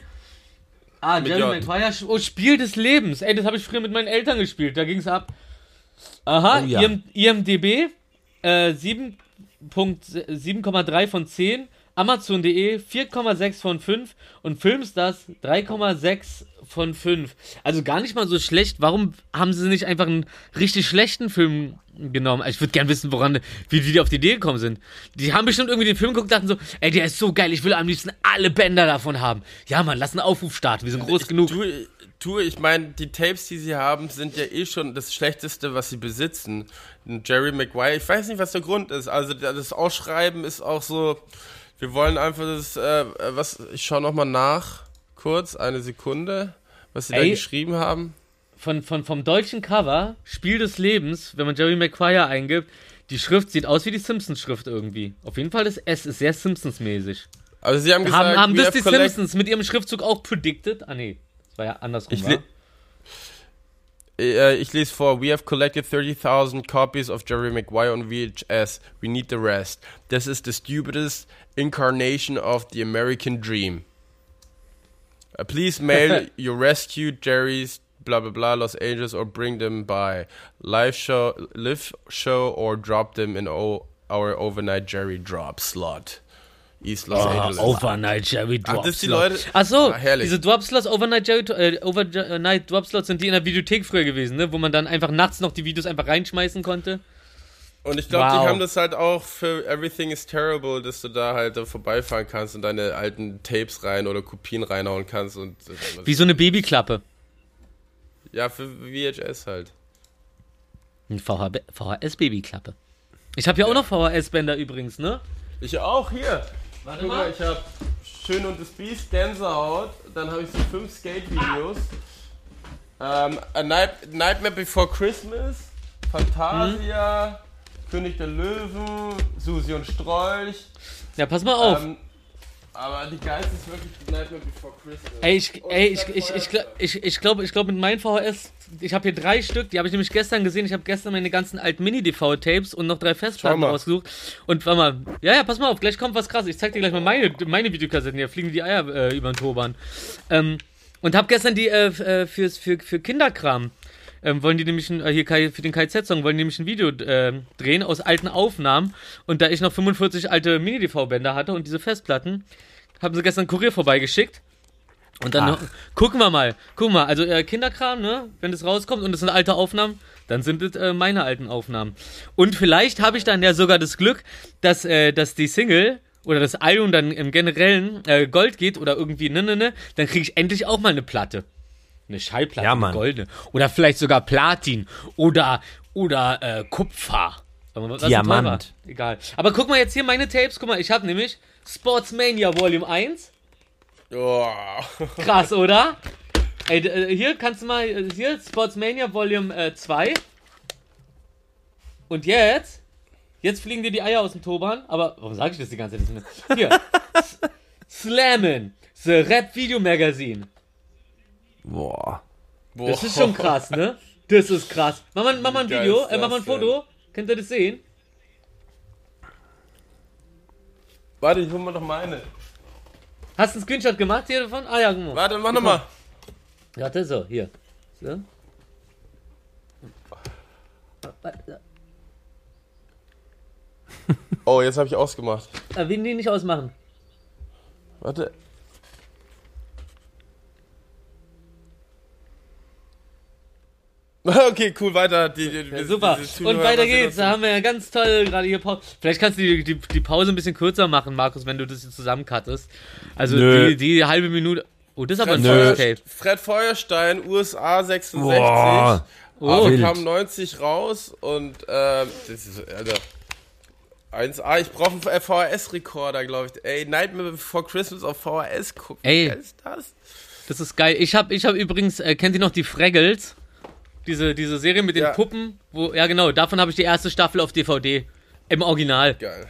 Ah, Mit Jerry J. Maguire. Oh, Spiel des Lebens. Ey, das habe ich früher mit meinen Eltern gespielt. Da ging's ab. Aha, Oh ja. IM, IMDB. Äh, 7 Punkt- 7,3 von 10. Amazon.de 4,6 von 5 und Filmstars 3,6 von 5. Also gar nicht mal so schlecht. Warum haben sie nicht einfach einen richtig schlechten Film genommen? Ich würde gern wissen, woran, wie die auf die Idee gekommen sind. Die haben bestimmt irgendwie den Film geguckt und dachten so, ey, der ist so geil, ich will am liebsten alle Bänder davon haben. Ja, Mann, lass einen Aufruf starten, wir sind groß genug. Du, du, ich meine, die Tapes, die sie haben, sind ja eh schon das Schlechteste, was sie besitzen. Jerry Maguire, ich weiß nicht, was der Grund ist. Also das Ausschreiben ist auch so, wir wollen einfach das, äh, was, ich schaue nochmal nach, kurz, eine Sekunde, was sie da Ey. geschrieben haben. Von, von, vom deutschen Cover, Spiel des Lebens, wenn man Jerry Maguire eingibt, die Schrift sieht aus wie die Simpsons-Schrift irgendwie. Auf jeden Fall das S ist sehr Simpsons-mäßig. Also sie haben gesagt, Haben, haben das die Simpsons mit ihrem Schriftzug auch predicted? Ah, nee. War ja andersrum, Ich le- Äh, ich lese vor. We have collected 30,000 copies of Jerry Maguire on VHS. We need the rest. This is the stupidest incarnation of the American dream. Uh, please mail your rescued Jerry's blah blah blah Los Angeles or bring them by live show, live show or drop them in our overnight Jerry drop slot. East Los Oh, Angeles. Overnight Jerry Ach, Drop das die. Leute- Ach so, Ah, diese Drop Slots, Overnight Jerry, äh, Overnight Drop Slots sind die in der Videothek früher gewesen, ne? Wo man dann einfach nachts noch die Videos einfach reinschmeißen konnte. Und ich glaube, Wow. die haben das halt auch für Everything is Terrible, dass du da halt da vorbeifahren kannst und deine alten Tapes rein oder Kopien reinhauen kannst und äh, Wie so eine Babyklappe. ja für VHS halt. Ein VHS-Babyklappe. Ich habe ja auch noch VHS-Bänder übrigens, ne? Ich auch hier. Warte Guck mal, ich habe Schön und das Biest, Gänsehaut, dann habe ich so fünf Skate-Videos. Ähm, A Night, Nightmare Before Christmas, Fantasia, König der Löwen, Susi und Strolch. Ja, pass mal auf. Ähm, aber die geilste ist wirklich Nightmare Before Christmas. Ey, ich, ey, ich, ich, ich, gl- ich, ich glaube, ich glaub, mit meinen VHS, ich habe hier drei Stück, die habe ich nämlich gestern gesehen. Ich habe gestern meine ganzen alten Mini-DV-Tapes und noch drei Festplatten rausgesucht. Und warte mal, ja, ja, pass mal auf, gleich kommt was krasses. Ich zeig dir gleich mal meine, meine Videokassetten, hier fliegen die Eier äh, über den Turban. Ähm, und habe gestern die äh, äh, fürs, für, für Kinderkram. Ähm, wollen die nämlich ein, äh, hier für den KZ-Song wollen die nämlich ein Video äh, drehen aus alten Aufnahmen und da ich noch 45 alte Mini-DV-Bänder hatte und diese Festplatten, haben sie gestern einen Kurier vorbeigeschickt und dann noch, gucken wir mal, gucken wir mal, also äh, Kinderkram, ne, wenn das rauskommt und es sind alte Aufnahmen, dann sind es äh, meine alten Aufnahmen. Und vielleicht habe ich dann ja sogar das Glück, dass, äh, dass die Single oder das Album dann im generellen äh, Gold geht oder irgendwie ne ne ne, dann kriege ich endlich auch mal eine Platte. Eine Schallplatte, Ja, eine goldene. Oder vielleicht sogar Platin oder, oder äh, Kupfer. Aber was Diamant. Egal. Aber guck mal jetzt hier meine Tapes. Guck mal, ich habe nämlich Sportsmania Volume 1. Oh. Krass, oder? Ey, äh, hier kannst du mal, äh, hier, Sportsmania Volume äh, 2. Und jetzt, jetzt fliegen dir die Eier aus dem Turban, aber warum sage ich das die ganze Zeit? Hier, Slammin', The Rap Video Magazine. Boah. Das ist schon krass, ne? Das ist krass. Mach mal, mach mal ein Video, äh, mach mal ein? Foto. Könnt ihr das sehen? Warte, ich hol mal doch meine. Hast du einen Screenshot gemacht hier davon? Ah ja, mal. Warte, mach nochmal. Warte, so, hier. So. Oh, jetzt habe ich ausgemacht. Äh, wen die nicht ausmachen. Warte. Okay, cool, weiter. Die, die, Ja, super. Und weiter geht's. Da haben wir ja ganz toll gerade hier Pause. Vielleicht kannst du die, die, die Pause ein bisschen kürzer machen, Markus, wenn du das hier zusammencuttest. Also Nö. die, die halbe Minute. Oh, das ist aber ein Fred, Feuer. Fred Feuerstein, USA 66. Boah. Oh, kam 90 raus und ähm, das ist, Alter. 1A, ich brauche einen VHS-Rekorder, glaube ich. Ey, Nightmare Before Christmas auf VHS gucken. Ey. Geil ist das? Das ist geil. Ich habe ich hab übrigens, äh, kennt ihr noch die Fraggles? Diese, diese Serie mit den Ja. Puppen? Wo, ja, genau. Davon habe ich die erste Staffel auf DVD. Im Original. Geil.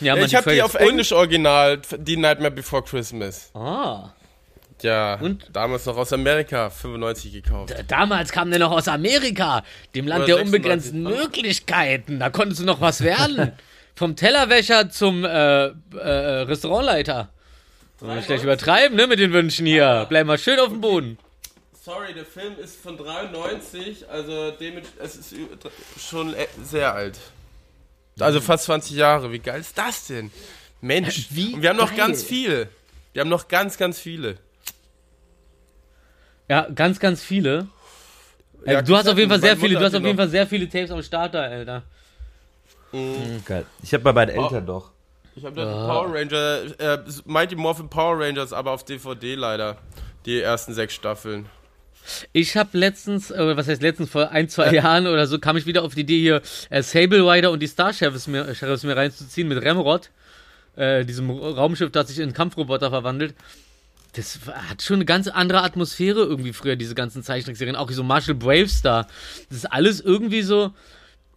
Ja, Ja, ich habe die auf Englisch original, die Nightmare Before Christmas. Ah. Ja, Und? damals noch aus Amerika, 95 gekauft. Damals kam der noch aus Amerika, dem Land Oder der unbegrenzten 96. Möglichkeiten. Da konntest du noch was werden. Vom Tellerwäscher zum äh, äh, Restaurantleiter. Wollen wir nicht gleich übertreiben, ne, mit den Wünschen hier. Bleib mal schön auf dem Boden. Sorry, der Film ist von 93, also demit, es ist schon äh, sehr alt. Also fast 20 Jahre. Wie geil ist das denn? Mensch, Wie Und wir haben noch geil. ganz viele. Wir haben noch ganz, ganz viele. Ja, ganz, ganz viele. Ja, du hast auf jeden Fall sehr viele, du hast auf jeden. Fall sehr viele Tapes am Start da, Alter. Geil. Ich habe bei beiden Eltern doch. Ich habe da die Power Ranger, äh, Mighty Morphin Power Rangers, aber auf DVD leider. Die ersten sechs Staffeln. Ich habe letztens, äh, was heißt letztens, vor ein, zwei Jahren oder so, kam ich wieder auf die Idee hier, äh, Sable Rider und die Star Sheriffs mir, Sheriffs mir reinzuziehen mit Remrod, äh, diesem Raumschiff, das sich in Kampfroboter verwandelt. Das hat schon eine ganz andere Atmosphäre irgendwie früher, diese ganzen Zeichentrickserien. Auch so Marshall Bravestar. Das ist alles irgendwie so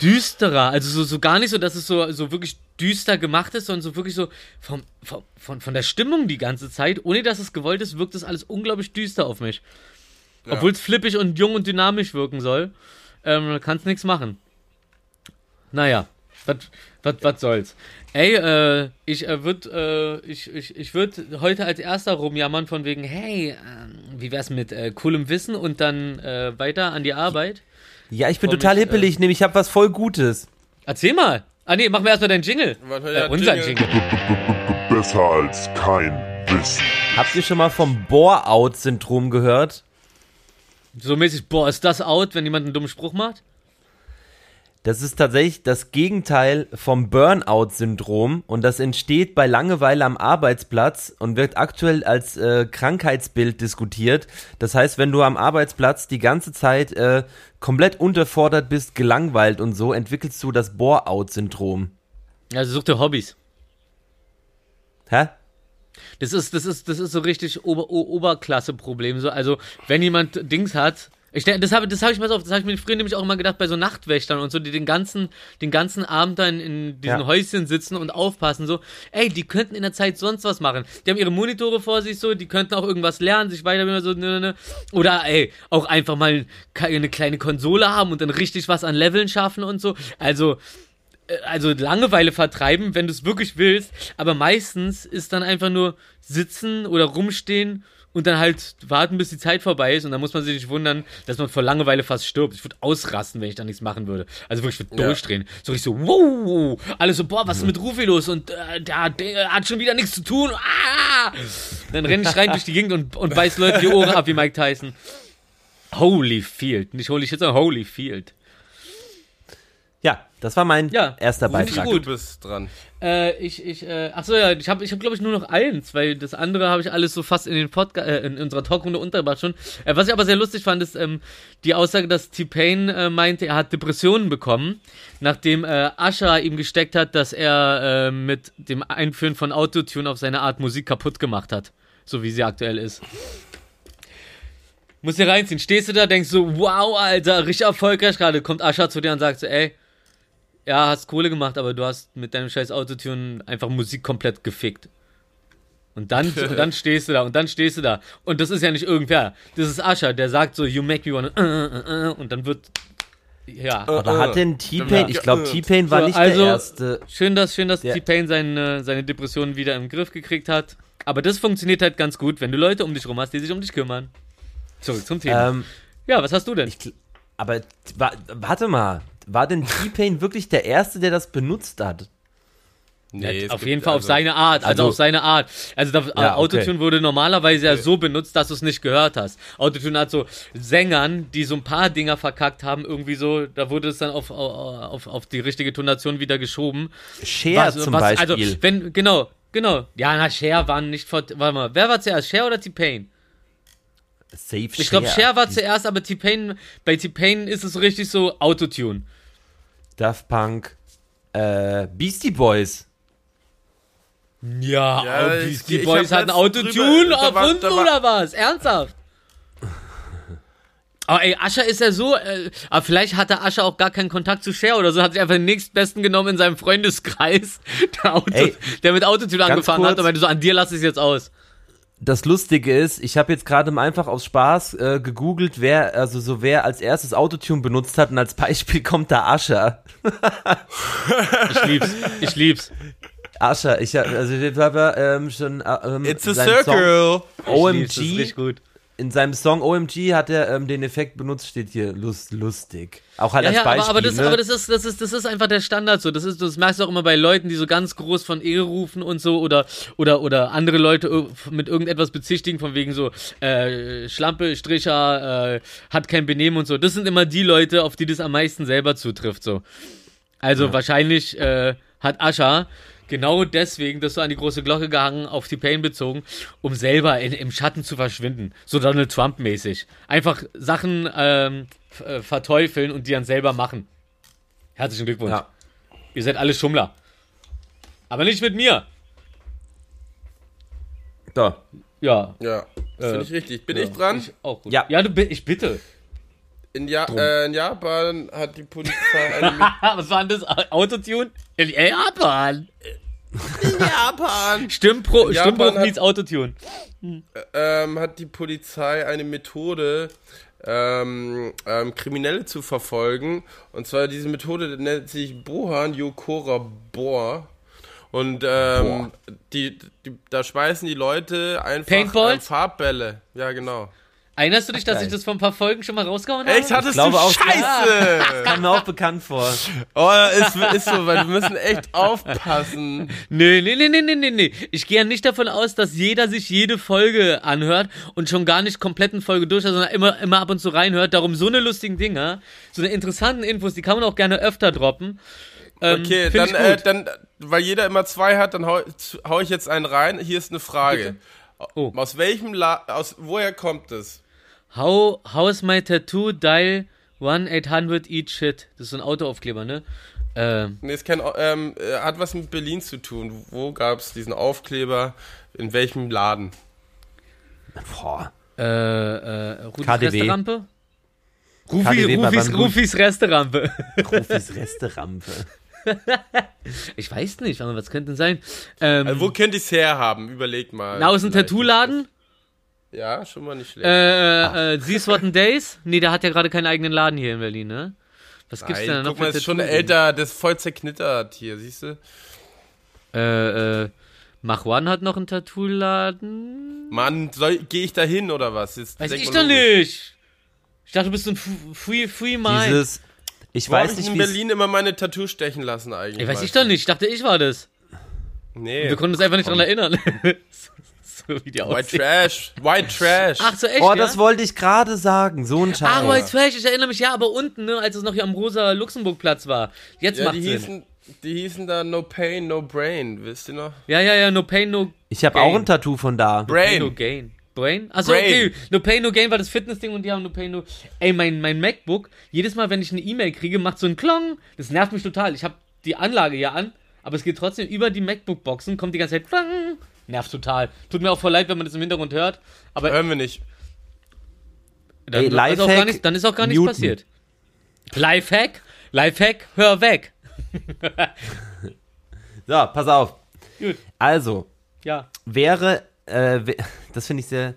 düsterer. Also so, so gar nicht so, dass es so, so wirklich düster gemacht ist, sondern so wirklich so vom, vom, von, von der Stimmung die ganze Zeit. Ohne dass es gewollt ist, wirkt das alles unglaublich düster auf mich. Obwohl es flippig und jung und dynamisch wirken soll. Ähm, kannst nichts machen. Naja. Was, Was, was soll's? Ey, äh, ich äh, würde äh, ich, ich, ich würd heute als erster rumjammern von wegen, hey, äh, wie wär's mit äh, coolem Wissen und dann äh, weiter an die Arbeit? Ja, ich bin Komm, total ich, hippelig, nämlich ich habe was voll Gutes. Erzähl mal. Ah nee, machen wir erstmal deinen Jingle. Äh, ja, unser Jingle. Jingle. Besser als kein Wissen. Habt ihr schon mal vom Bore-out-Syndrom gehört? So mäßig, boah, ist das out, wenn jemand einen dummen Spruch macht? Das ist tatsächlich das Gegenteil vom Burnout-Syndrom und das entsteht bei Langeweile am Arbeitsplatz und wird aktuell als äh, Krankheitsbild diskutiert. Das heißt, wenn du am Arbeitsplatz die ganze Zeit äh, komplett unterfordert bist, gelangweilt und so, entwickelst du das Bore-out-Syndrom. Also such dir Hobbys. Hä? Das ist, das ist, das ist so richtig Ober Oberklasse-Problem. So, also, wenn jemand Dings hat, ich denke, das habe das hab ich mal so, das habe ich mir früher nämlich auch immer gedacht bei so Nachtwächtern und so, die den ganzen, den ganzen Abend dann in diesen Ja. Häuschen sitzen und aufpassen, so, ey, die könnten in der Zeit sonst was machen. Die haben ihre Monitore vor sich, so, die könnten auch irgendwas lernen, sich weiterbilden, so, ne, ne, ne. Oder, ey, auch einfach mal eine kleine Konsole haben und dann richtig was an Leveln schaffen und so. Also, also Langeweile vertreiben, wenn du es wirklich willst, aber meistens ist dann einfach nur sitzen oder rumstehen und dann halt warten, bis die Zeit vorbei ist und dann muss man sich nicht wundern, dass man vor Langeweile fast stirbt. Ich würde ausrasten, wenn ich da nichts machen würde. Also wirklich, ich würde Ja. durchdrehen. So richtig so, wow, alles so, boah, was ist mit Rufi los? Und äh, der, der hat schon wieder nichts zu tun. Ah! Dann renne ich schreiend durch die Gegend und, und beiß Leute die Ohren ab wie Mike Tyson. Holy Field. Nicht Holy Shit, sondern Holy Field. Ja, das war mein Ja, erster Beitrag. gut. Du bist dran. Äh, ich, ich, äh, ach so, ja, ich habe, ich hab, glaube ich, nur noch eins, weil das andere habe ich alles so fast in den Podcast, äh, in unserer Talkrunde untergebracht schon. Äh, was ich aber sehr lustig fand, ist ähm, die Aussage, dass T-Pain äh, meinte, er hat Depressionen bekommen, nachdem äh, Asha ihm gesteckt hat, dass er äh, mit dem Einführen von Autotune auf seine Art Musik kaputt gemacht hat, so wie sie aktuell ist. Muss hier reinziehen. Stehst du da, denkst so, wow, Alter, richtig erfolgreich gerade. Kommt Asha zu dir und sagt so, ey, ja, hast Kohle gemacht, aber du hast mit deinem scheiß Autotune einfach Musik komplett gefickt. Und dann, und dann stehst du da, und dann stehst du da. Und das ist ja nicht irgendwer. Das ist Asher, der sagt so, you make me wanna, äh, äh, äh, und dann wird, ja. Aber hat denn T-Pain, ich glaube, T-Pain war nicht also- der erste. Schön, dass, schön, dass. T-Pain seine, seine Depressionen wieder im Griff gekriegt hat. Aber das funktioniert halt ganz gut, wenn du Leute um dich rum hast, die sich um dich kümmern. Zurück zum Thema. Ähm, ja, was hast du denn? ich, aber wa- warte mal, war denn T-Pain wirklich der erste, der das benutzt hat? Nee, auf jeden Fall auf also- seine Art, also, Also- auf seine Art. Also da, Ja, Autotune okay. wurde normalerweise ja so benutzt, dass du es nicht gehört hast. Autotune hat so Sängern, die so ein paar Dinger verkackt haben, irgendwie so, da wurde es dann auf, auf, auf die richtige Tonation wieder geschoben. Cher Was- zum was- Beispiel. Also, wenn, genau, genau. Ja, na, Cher waren nicht vor, warte mal, wer war zuerst, Cher oder T-Pain? Safe Ich glaube, Cher war zuerst, aber T-Pain, bei T-Pain ist es so richtig so Autotune. Daft Punk, äh, Beastie Boys. Ja, Ja, aber ich- ich Boys hab hatten letztens Autotune drüber- da war- erfunden oder was? Ernsthaft? Aber ey, Ascher ist ja so, äh, aber vielleicht hatte Ascher auch gar keinen Kontakt zu Cher oder so, hat sich einfach den nächstbesten genommen in seinem Freundeskreis, der, Auto, Ey, der mit Autotune angefahren hat kurz. und meinte so, an dir lasse ich es jetzt aus. Das Lustige ist, ich habe jetzt gerade mal einfach aus Spaß äh, gegoogelt, wer, also so wer als erstes Autotune benutzt hat und als Beispiel kommt da Ascher. Ich lieb's, ich lieb's. Ascher, ich hab, also ich habe ähm, schon äh, ähm, It's a seinen Song circle. Ich lieb's, das ist OMG, richtig gut. In seinem Song OMG hat er ähm, den Effekt benutzt, steht hier lust, lustig. Auch halt Ja, als ja, Beispiel. aber, aber, das, ne? aber das, ist, das, ist, das ist einfach der Standard so. Das, ist, das merkst du auch immer bei Leuten, die so ganz groß von Ehre rufen und so oder, oder, oder andere Leute mit irgendetwas bezichtigen, von wegen so äh, Schlampe, Stricher, äh, hat kein Benehmen und so. Das sind immer die Leute, auf die das am meisten selber zutrifft. So. Also wahrscheinlich äh, hat Ascha genau deswegen das so an die große Glocke gehangen, auf die Pain bezogen, um selber in, im Schatten zu verschwinden. So Donald Trump-mäßig. Einfach Sachen ähm, äh, verteufeln und die dann selber machen. Herzlichen Glückwunsch. Ja. Ihr seid alle Schummler. Aber nicht mit mir. So. Ja. Ja, finde Äh, ich richtig. Bin ja, ich dran? Ich auch gut. Ja. ja du, ich bitte. In, ja äh, in Japan hat die Polizei eine Was war denn das? Autotune? In Japan. In Japan Stimmbruch hat- meets Autotune. ähm, hat die Polizei eine Methode ähm, ähm, Kriminelle zu verfolgen. Und zwar diese Methode nennt sich Bohan Yokora Bohr. Und ähm, die, die, da schmeißen die Leute einfach Paintballs? ähm, Farbbälle. Ja, genau. Erinnerst du dich, dass ich das vor ein paar Folgen schon mal rausgehauen habe? Echt, hattest glaube du auch- Scheiße! Kam mir auch bekannt vor. Oh, ist, ist so, weil wir müssen echt aufpassen. Nee, nee, nee, nee, nee, nee, nee. Ich gehe ja nicht davon aus, dass jeder sich jede Folge anhört und schon gar nicht kompletten Folge durch, sondern immer, immer ab und zu reinhört. Darum so eine lustigen Dinger, so eine interessanten Infos, die kann man auch gerne öfter droppen. Ähm, Okay, dann, ich äh, gut. dann, weil jeder immer zwei hat, dann hau, hau ich jetzt einen rein. Hier ist eine Frage. Oh. Aus welchem La aus woher kommt es? How, how's my tattoo dial 1-800 eat shit? Das ist so ein Autoaufkleber, ne? Ähm, Nee, es kann, ähm, äh, hat was mit Berlin zu tun. Wo gab es diesen Aufkleber? In welchem Laden? Boah. äh, äh, Rufis KDW. Resterampe? Rufi, KDW Rufis. Rufis Resterampe. Profis Resterampe. Ich weiß nicht, aber was könnte denn sein? Ähm, Also, wo könnte ich es herhaben? Überleg mal. na, aus dem Vielleicht. Tattoo-Laden? Ja, schon mal nicht schlecht. Äh, äh, These Rotten Days? Nee, der hat ja gerade keinen eigenen Laden hier in Berlin, ne? Was gibt's denn da Nein, noch guck mal, ist schon älter, das ist voll zerknittert hier, siehst du? Äh, äh, Mach One hat noch einen Tattoo-Laden? Mann, soll, geh ich da hin oder was? Jetzt Weiß ich doch nicht. Ich dachte, du bist so ein Free, free Mind. Dieses. Ich Wo hab weiß ich nicht, in wie es- Berlin immer meine Tattoos stechen lassen eigentlich? Ey, weiß ich doch nicht. Ich dachte, ich war das. Nee. Wir konnten uns einfach nicht dran erinnern. so wie die White aussehen. Trash, White Trash. Ach so, echt, Oh, ja? das wollte ich gerade sagen. So ein Ach, Scheiß. White Trash, ich erinnere mich, ja, aber unten, ne, als es noch hier am rosa Luxemburg-Platz war. Jetzt ja, macht die Sinn. hießen, die hießen da No Pain, No Brain, wisst ihr noch? Ja, ja, ja, no pain, no Ich habe auch ein Tattoo von da. Pain, no Brain. gain. Brain? Achso, Brain. okay. No pain, no gain war das Fitnessding und die haben no pain, no. Ey, mein, mein MacBook, jedes Mal, wenn ich eine E-Mail kriege, macht so ein Klong. Das nervt mich total. Ich habe die Anlage ja an, aber es geht trotzdem über die MacBook-Boxen, kommt die ganze Zeit Klong. Nervt total. Tut mir auch voll leid, wenn man das im Hintergrund hört. Aber Hören wir nicht. dann, Ey, ist auch gar Lifehack, nicht, dann ist auch gar nichts passiert. Lifehack? Lifehack? Hör weg. So, pass auf. Gut. Also, Ja. wäre, äh, das finde ich sehr,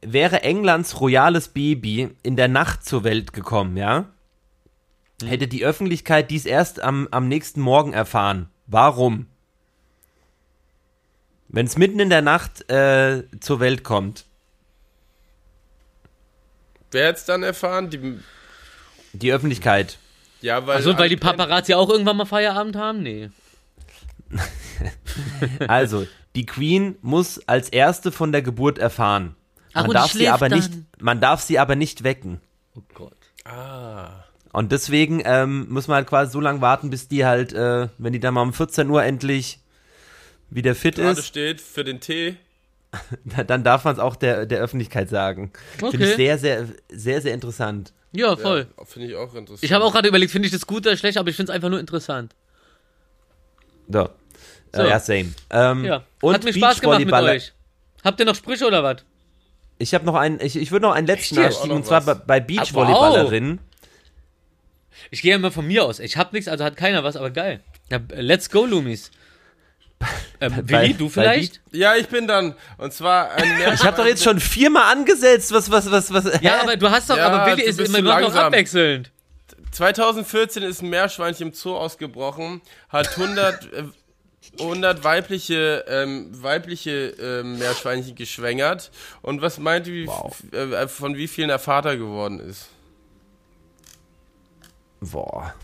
wäre Englands royales Baby in der Nacht zur Welt gekommen, ja? Hätte die Öffentlichkeit dies erst am, am nächsten Morgen erfahren. Warum? Wenn es mitten in der Nacht äh, zur Welt kommt. Wer hat's dann erfahren? Die, Die Öffentlichkeit. ja, weil. Achso, weil die Paparazzi auch irgendwann mal Feierabend haben? Nee. Also, die Queen muss als erste von der Geburt erfahren. Ach, Man und darf sie aber dann. nicht, man darf sie aber nicht wecken. Oh Gott. Ah. Und deswegen ähm, muss man halt quasi so lange warten, bis die halt, äh, wenn die dann mal um 14 Uhr endlich wieder fit Gerade ist, steht für den Tee. dann darf man es auch der, der Öffentlichkeit sagen. Finde ich Okay. sehr, sehr, sehr, sehr interessant. Ja, voll. Ja, Finde ich auch interessant. Ich habe auch gerade überlegt, finde ich das gut oder schlecht, aber ich finde es einfach nur interessant. So. So. Äh, ja, same. Ähm, Ja. Und Hat mir Spaß gemacht mit euch. Habt ihr noch Sprüche oder was? Ich habe noch einen, ich, ich würde noch einen letzten noch und zwar was. bei, bei Beachvolleyballerinnen. Ich gehe ja immer von mir aus. Ich hab nichts, also hat keiner was, aber geil. Ja, let's go, Loomies. Ähm, Bei- Willi, du vielleicht? Ja, ich bin dann. Und zwar ein Meer Ich habe doch jetzt schon viermal angesetzt, was, was, was, was. Ja, aber du hast doch, Ja, aber Willi ist immer noch abwechselnd. 2014 ist ein Meerschweinchen im Zoo ausgebrochen, hat 100, äh, 100 weibliche, ähm, weibliche ähm, Meerschweinchen geschwängert. Und was meint ihr, wie, äh, von wie vielen er Vater geworden ist? Boah.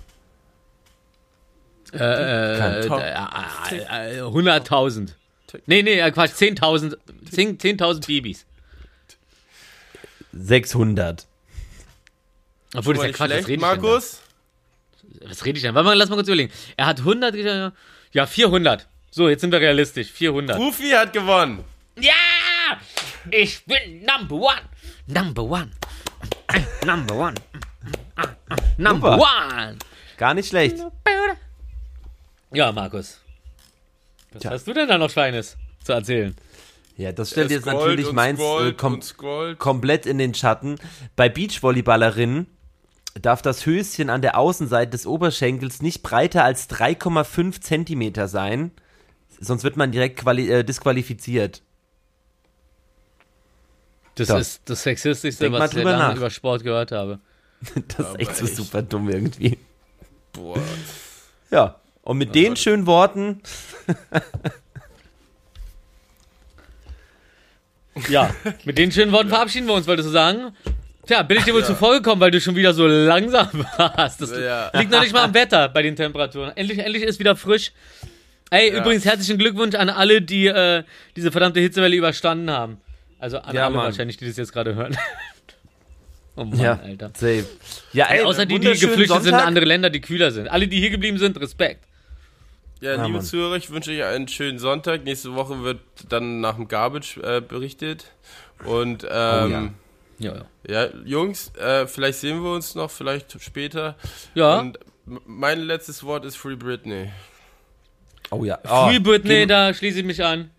Äh, äh, äh, äh, äh, 100.000. Nee, nee, äh, Quatsch, 10.000 10 10.000 Babys. 600. Obwohl, das ist ja Quatsch, was rede ich denn da? Markus? Was rede ich denn? Warte mal, lass mal kurz überlegen. Er hat 100, ge- ja, 400. So, jetzt sind wir realistisch. 400. Rufi hat gewonnen. Ja! Ich bin Number One. Number One. Number One. Number Super. One. Gar nicht schlecht. Ja, Markus. Was Tja. hast du denn da noch Feines zu erzählen? Ja, das stellt jetzt natürlich meins äh, kom komplett in den Schatten. Bei Beachvolleyballerinnen darf das Höschen an der Außenseite des Oberschenkels nicht breiter als 3,5 Zentimeter sein, sonst wird man direkt äh, disqualifiziert. Das So. ist das Sexistischste, Denk was ich drüber lange nach. über Sport gehört habe. Das ist echt so echt. super dumm irgendwie. Boah. Ja. Und mit den schönen Worten. Ja, mit den schönen Worten verabschieden wir uns, wolltest du sagen? Tja, bin ich dir wohl zuvor gekommen, weil du schon wieder so langsam warst. Das Ja. liegt noch nicht mal am Wetter bei den Temperaturen. Endlich, endlich ist wieder frisch. Ey, übrigens herzlichen Glückwunsch an alle, die äh, diese verdammte Hitzewelle überstanden haben. Also an Ja, alle Mann. wahrscheinlich, die das jetzt gerade hören. oh Mann, Ja, Alter. safe. Ja, ey, Ey, außer die, die geflüchtet sind in Sonntag. andere Länder, die kühler sind. Alle, die hier geblieben sind, Respekt. Ja, Ja, liebe Mann. Zuhörer, ich wünsche euch einen schönen Sonntag. Nächste Woche wird dann nach dem Garbage äh, berichtet. Und ähm, Ja, ja. ja. Jungs, äh, vielleicht sehen wir uns noch, vielleicht später. Ja. Und mein letztes Wort ist Free Britney. Oh ja. Oh, Free Britney, Gehen, da schließe ich mich an.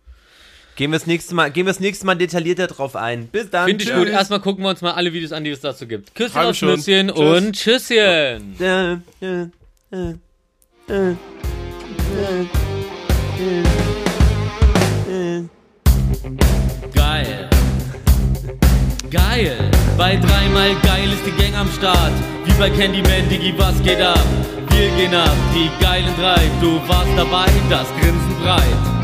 gehen wir das nächste Mal, gehen wir das nächste Mal detaillierter drauf ein. Bis dann. Finde ich gut. Erstmal gucken wir uns mal alle Videos an, die es dazu gibt. Küsschen aufs. Nüsschen Tschüss. und Tschüsschen. Äh, Geil. Bei dreimal geil ist die Gang am Start. Wie bei Candyman, Digi, was geht ab? Wir gehen ab, die geilen drei. Du warst dabei, das Grinsen breit.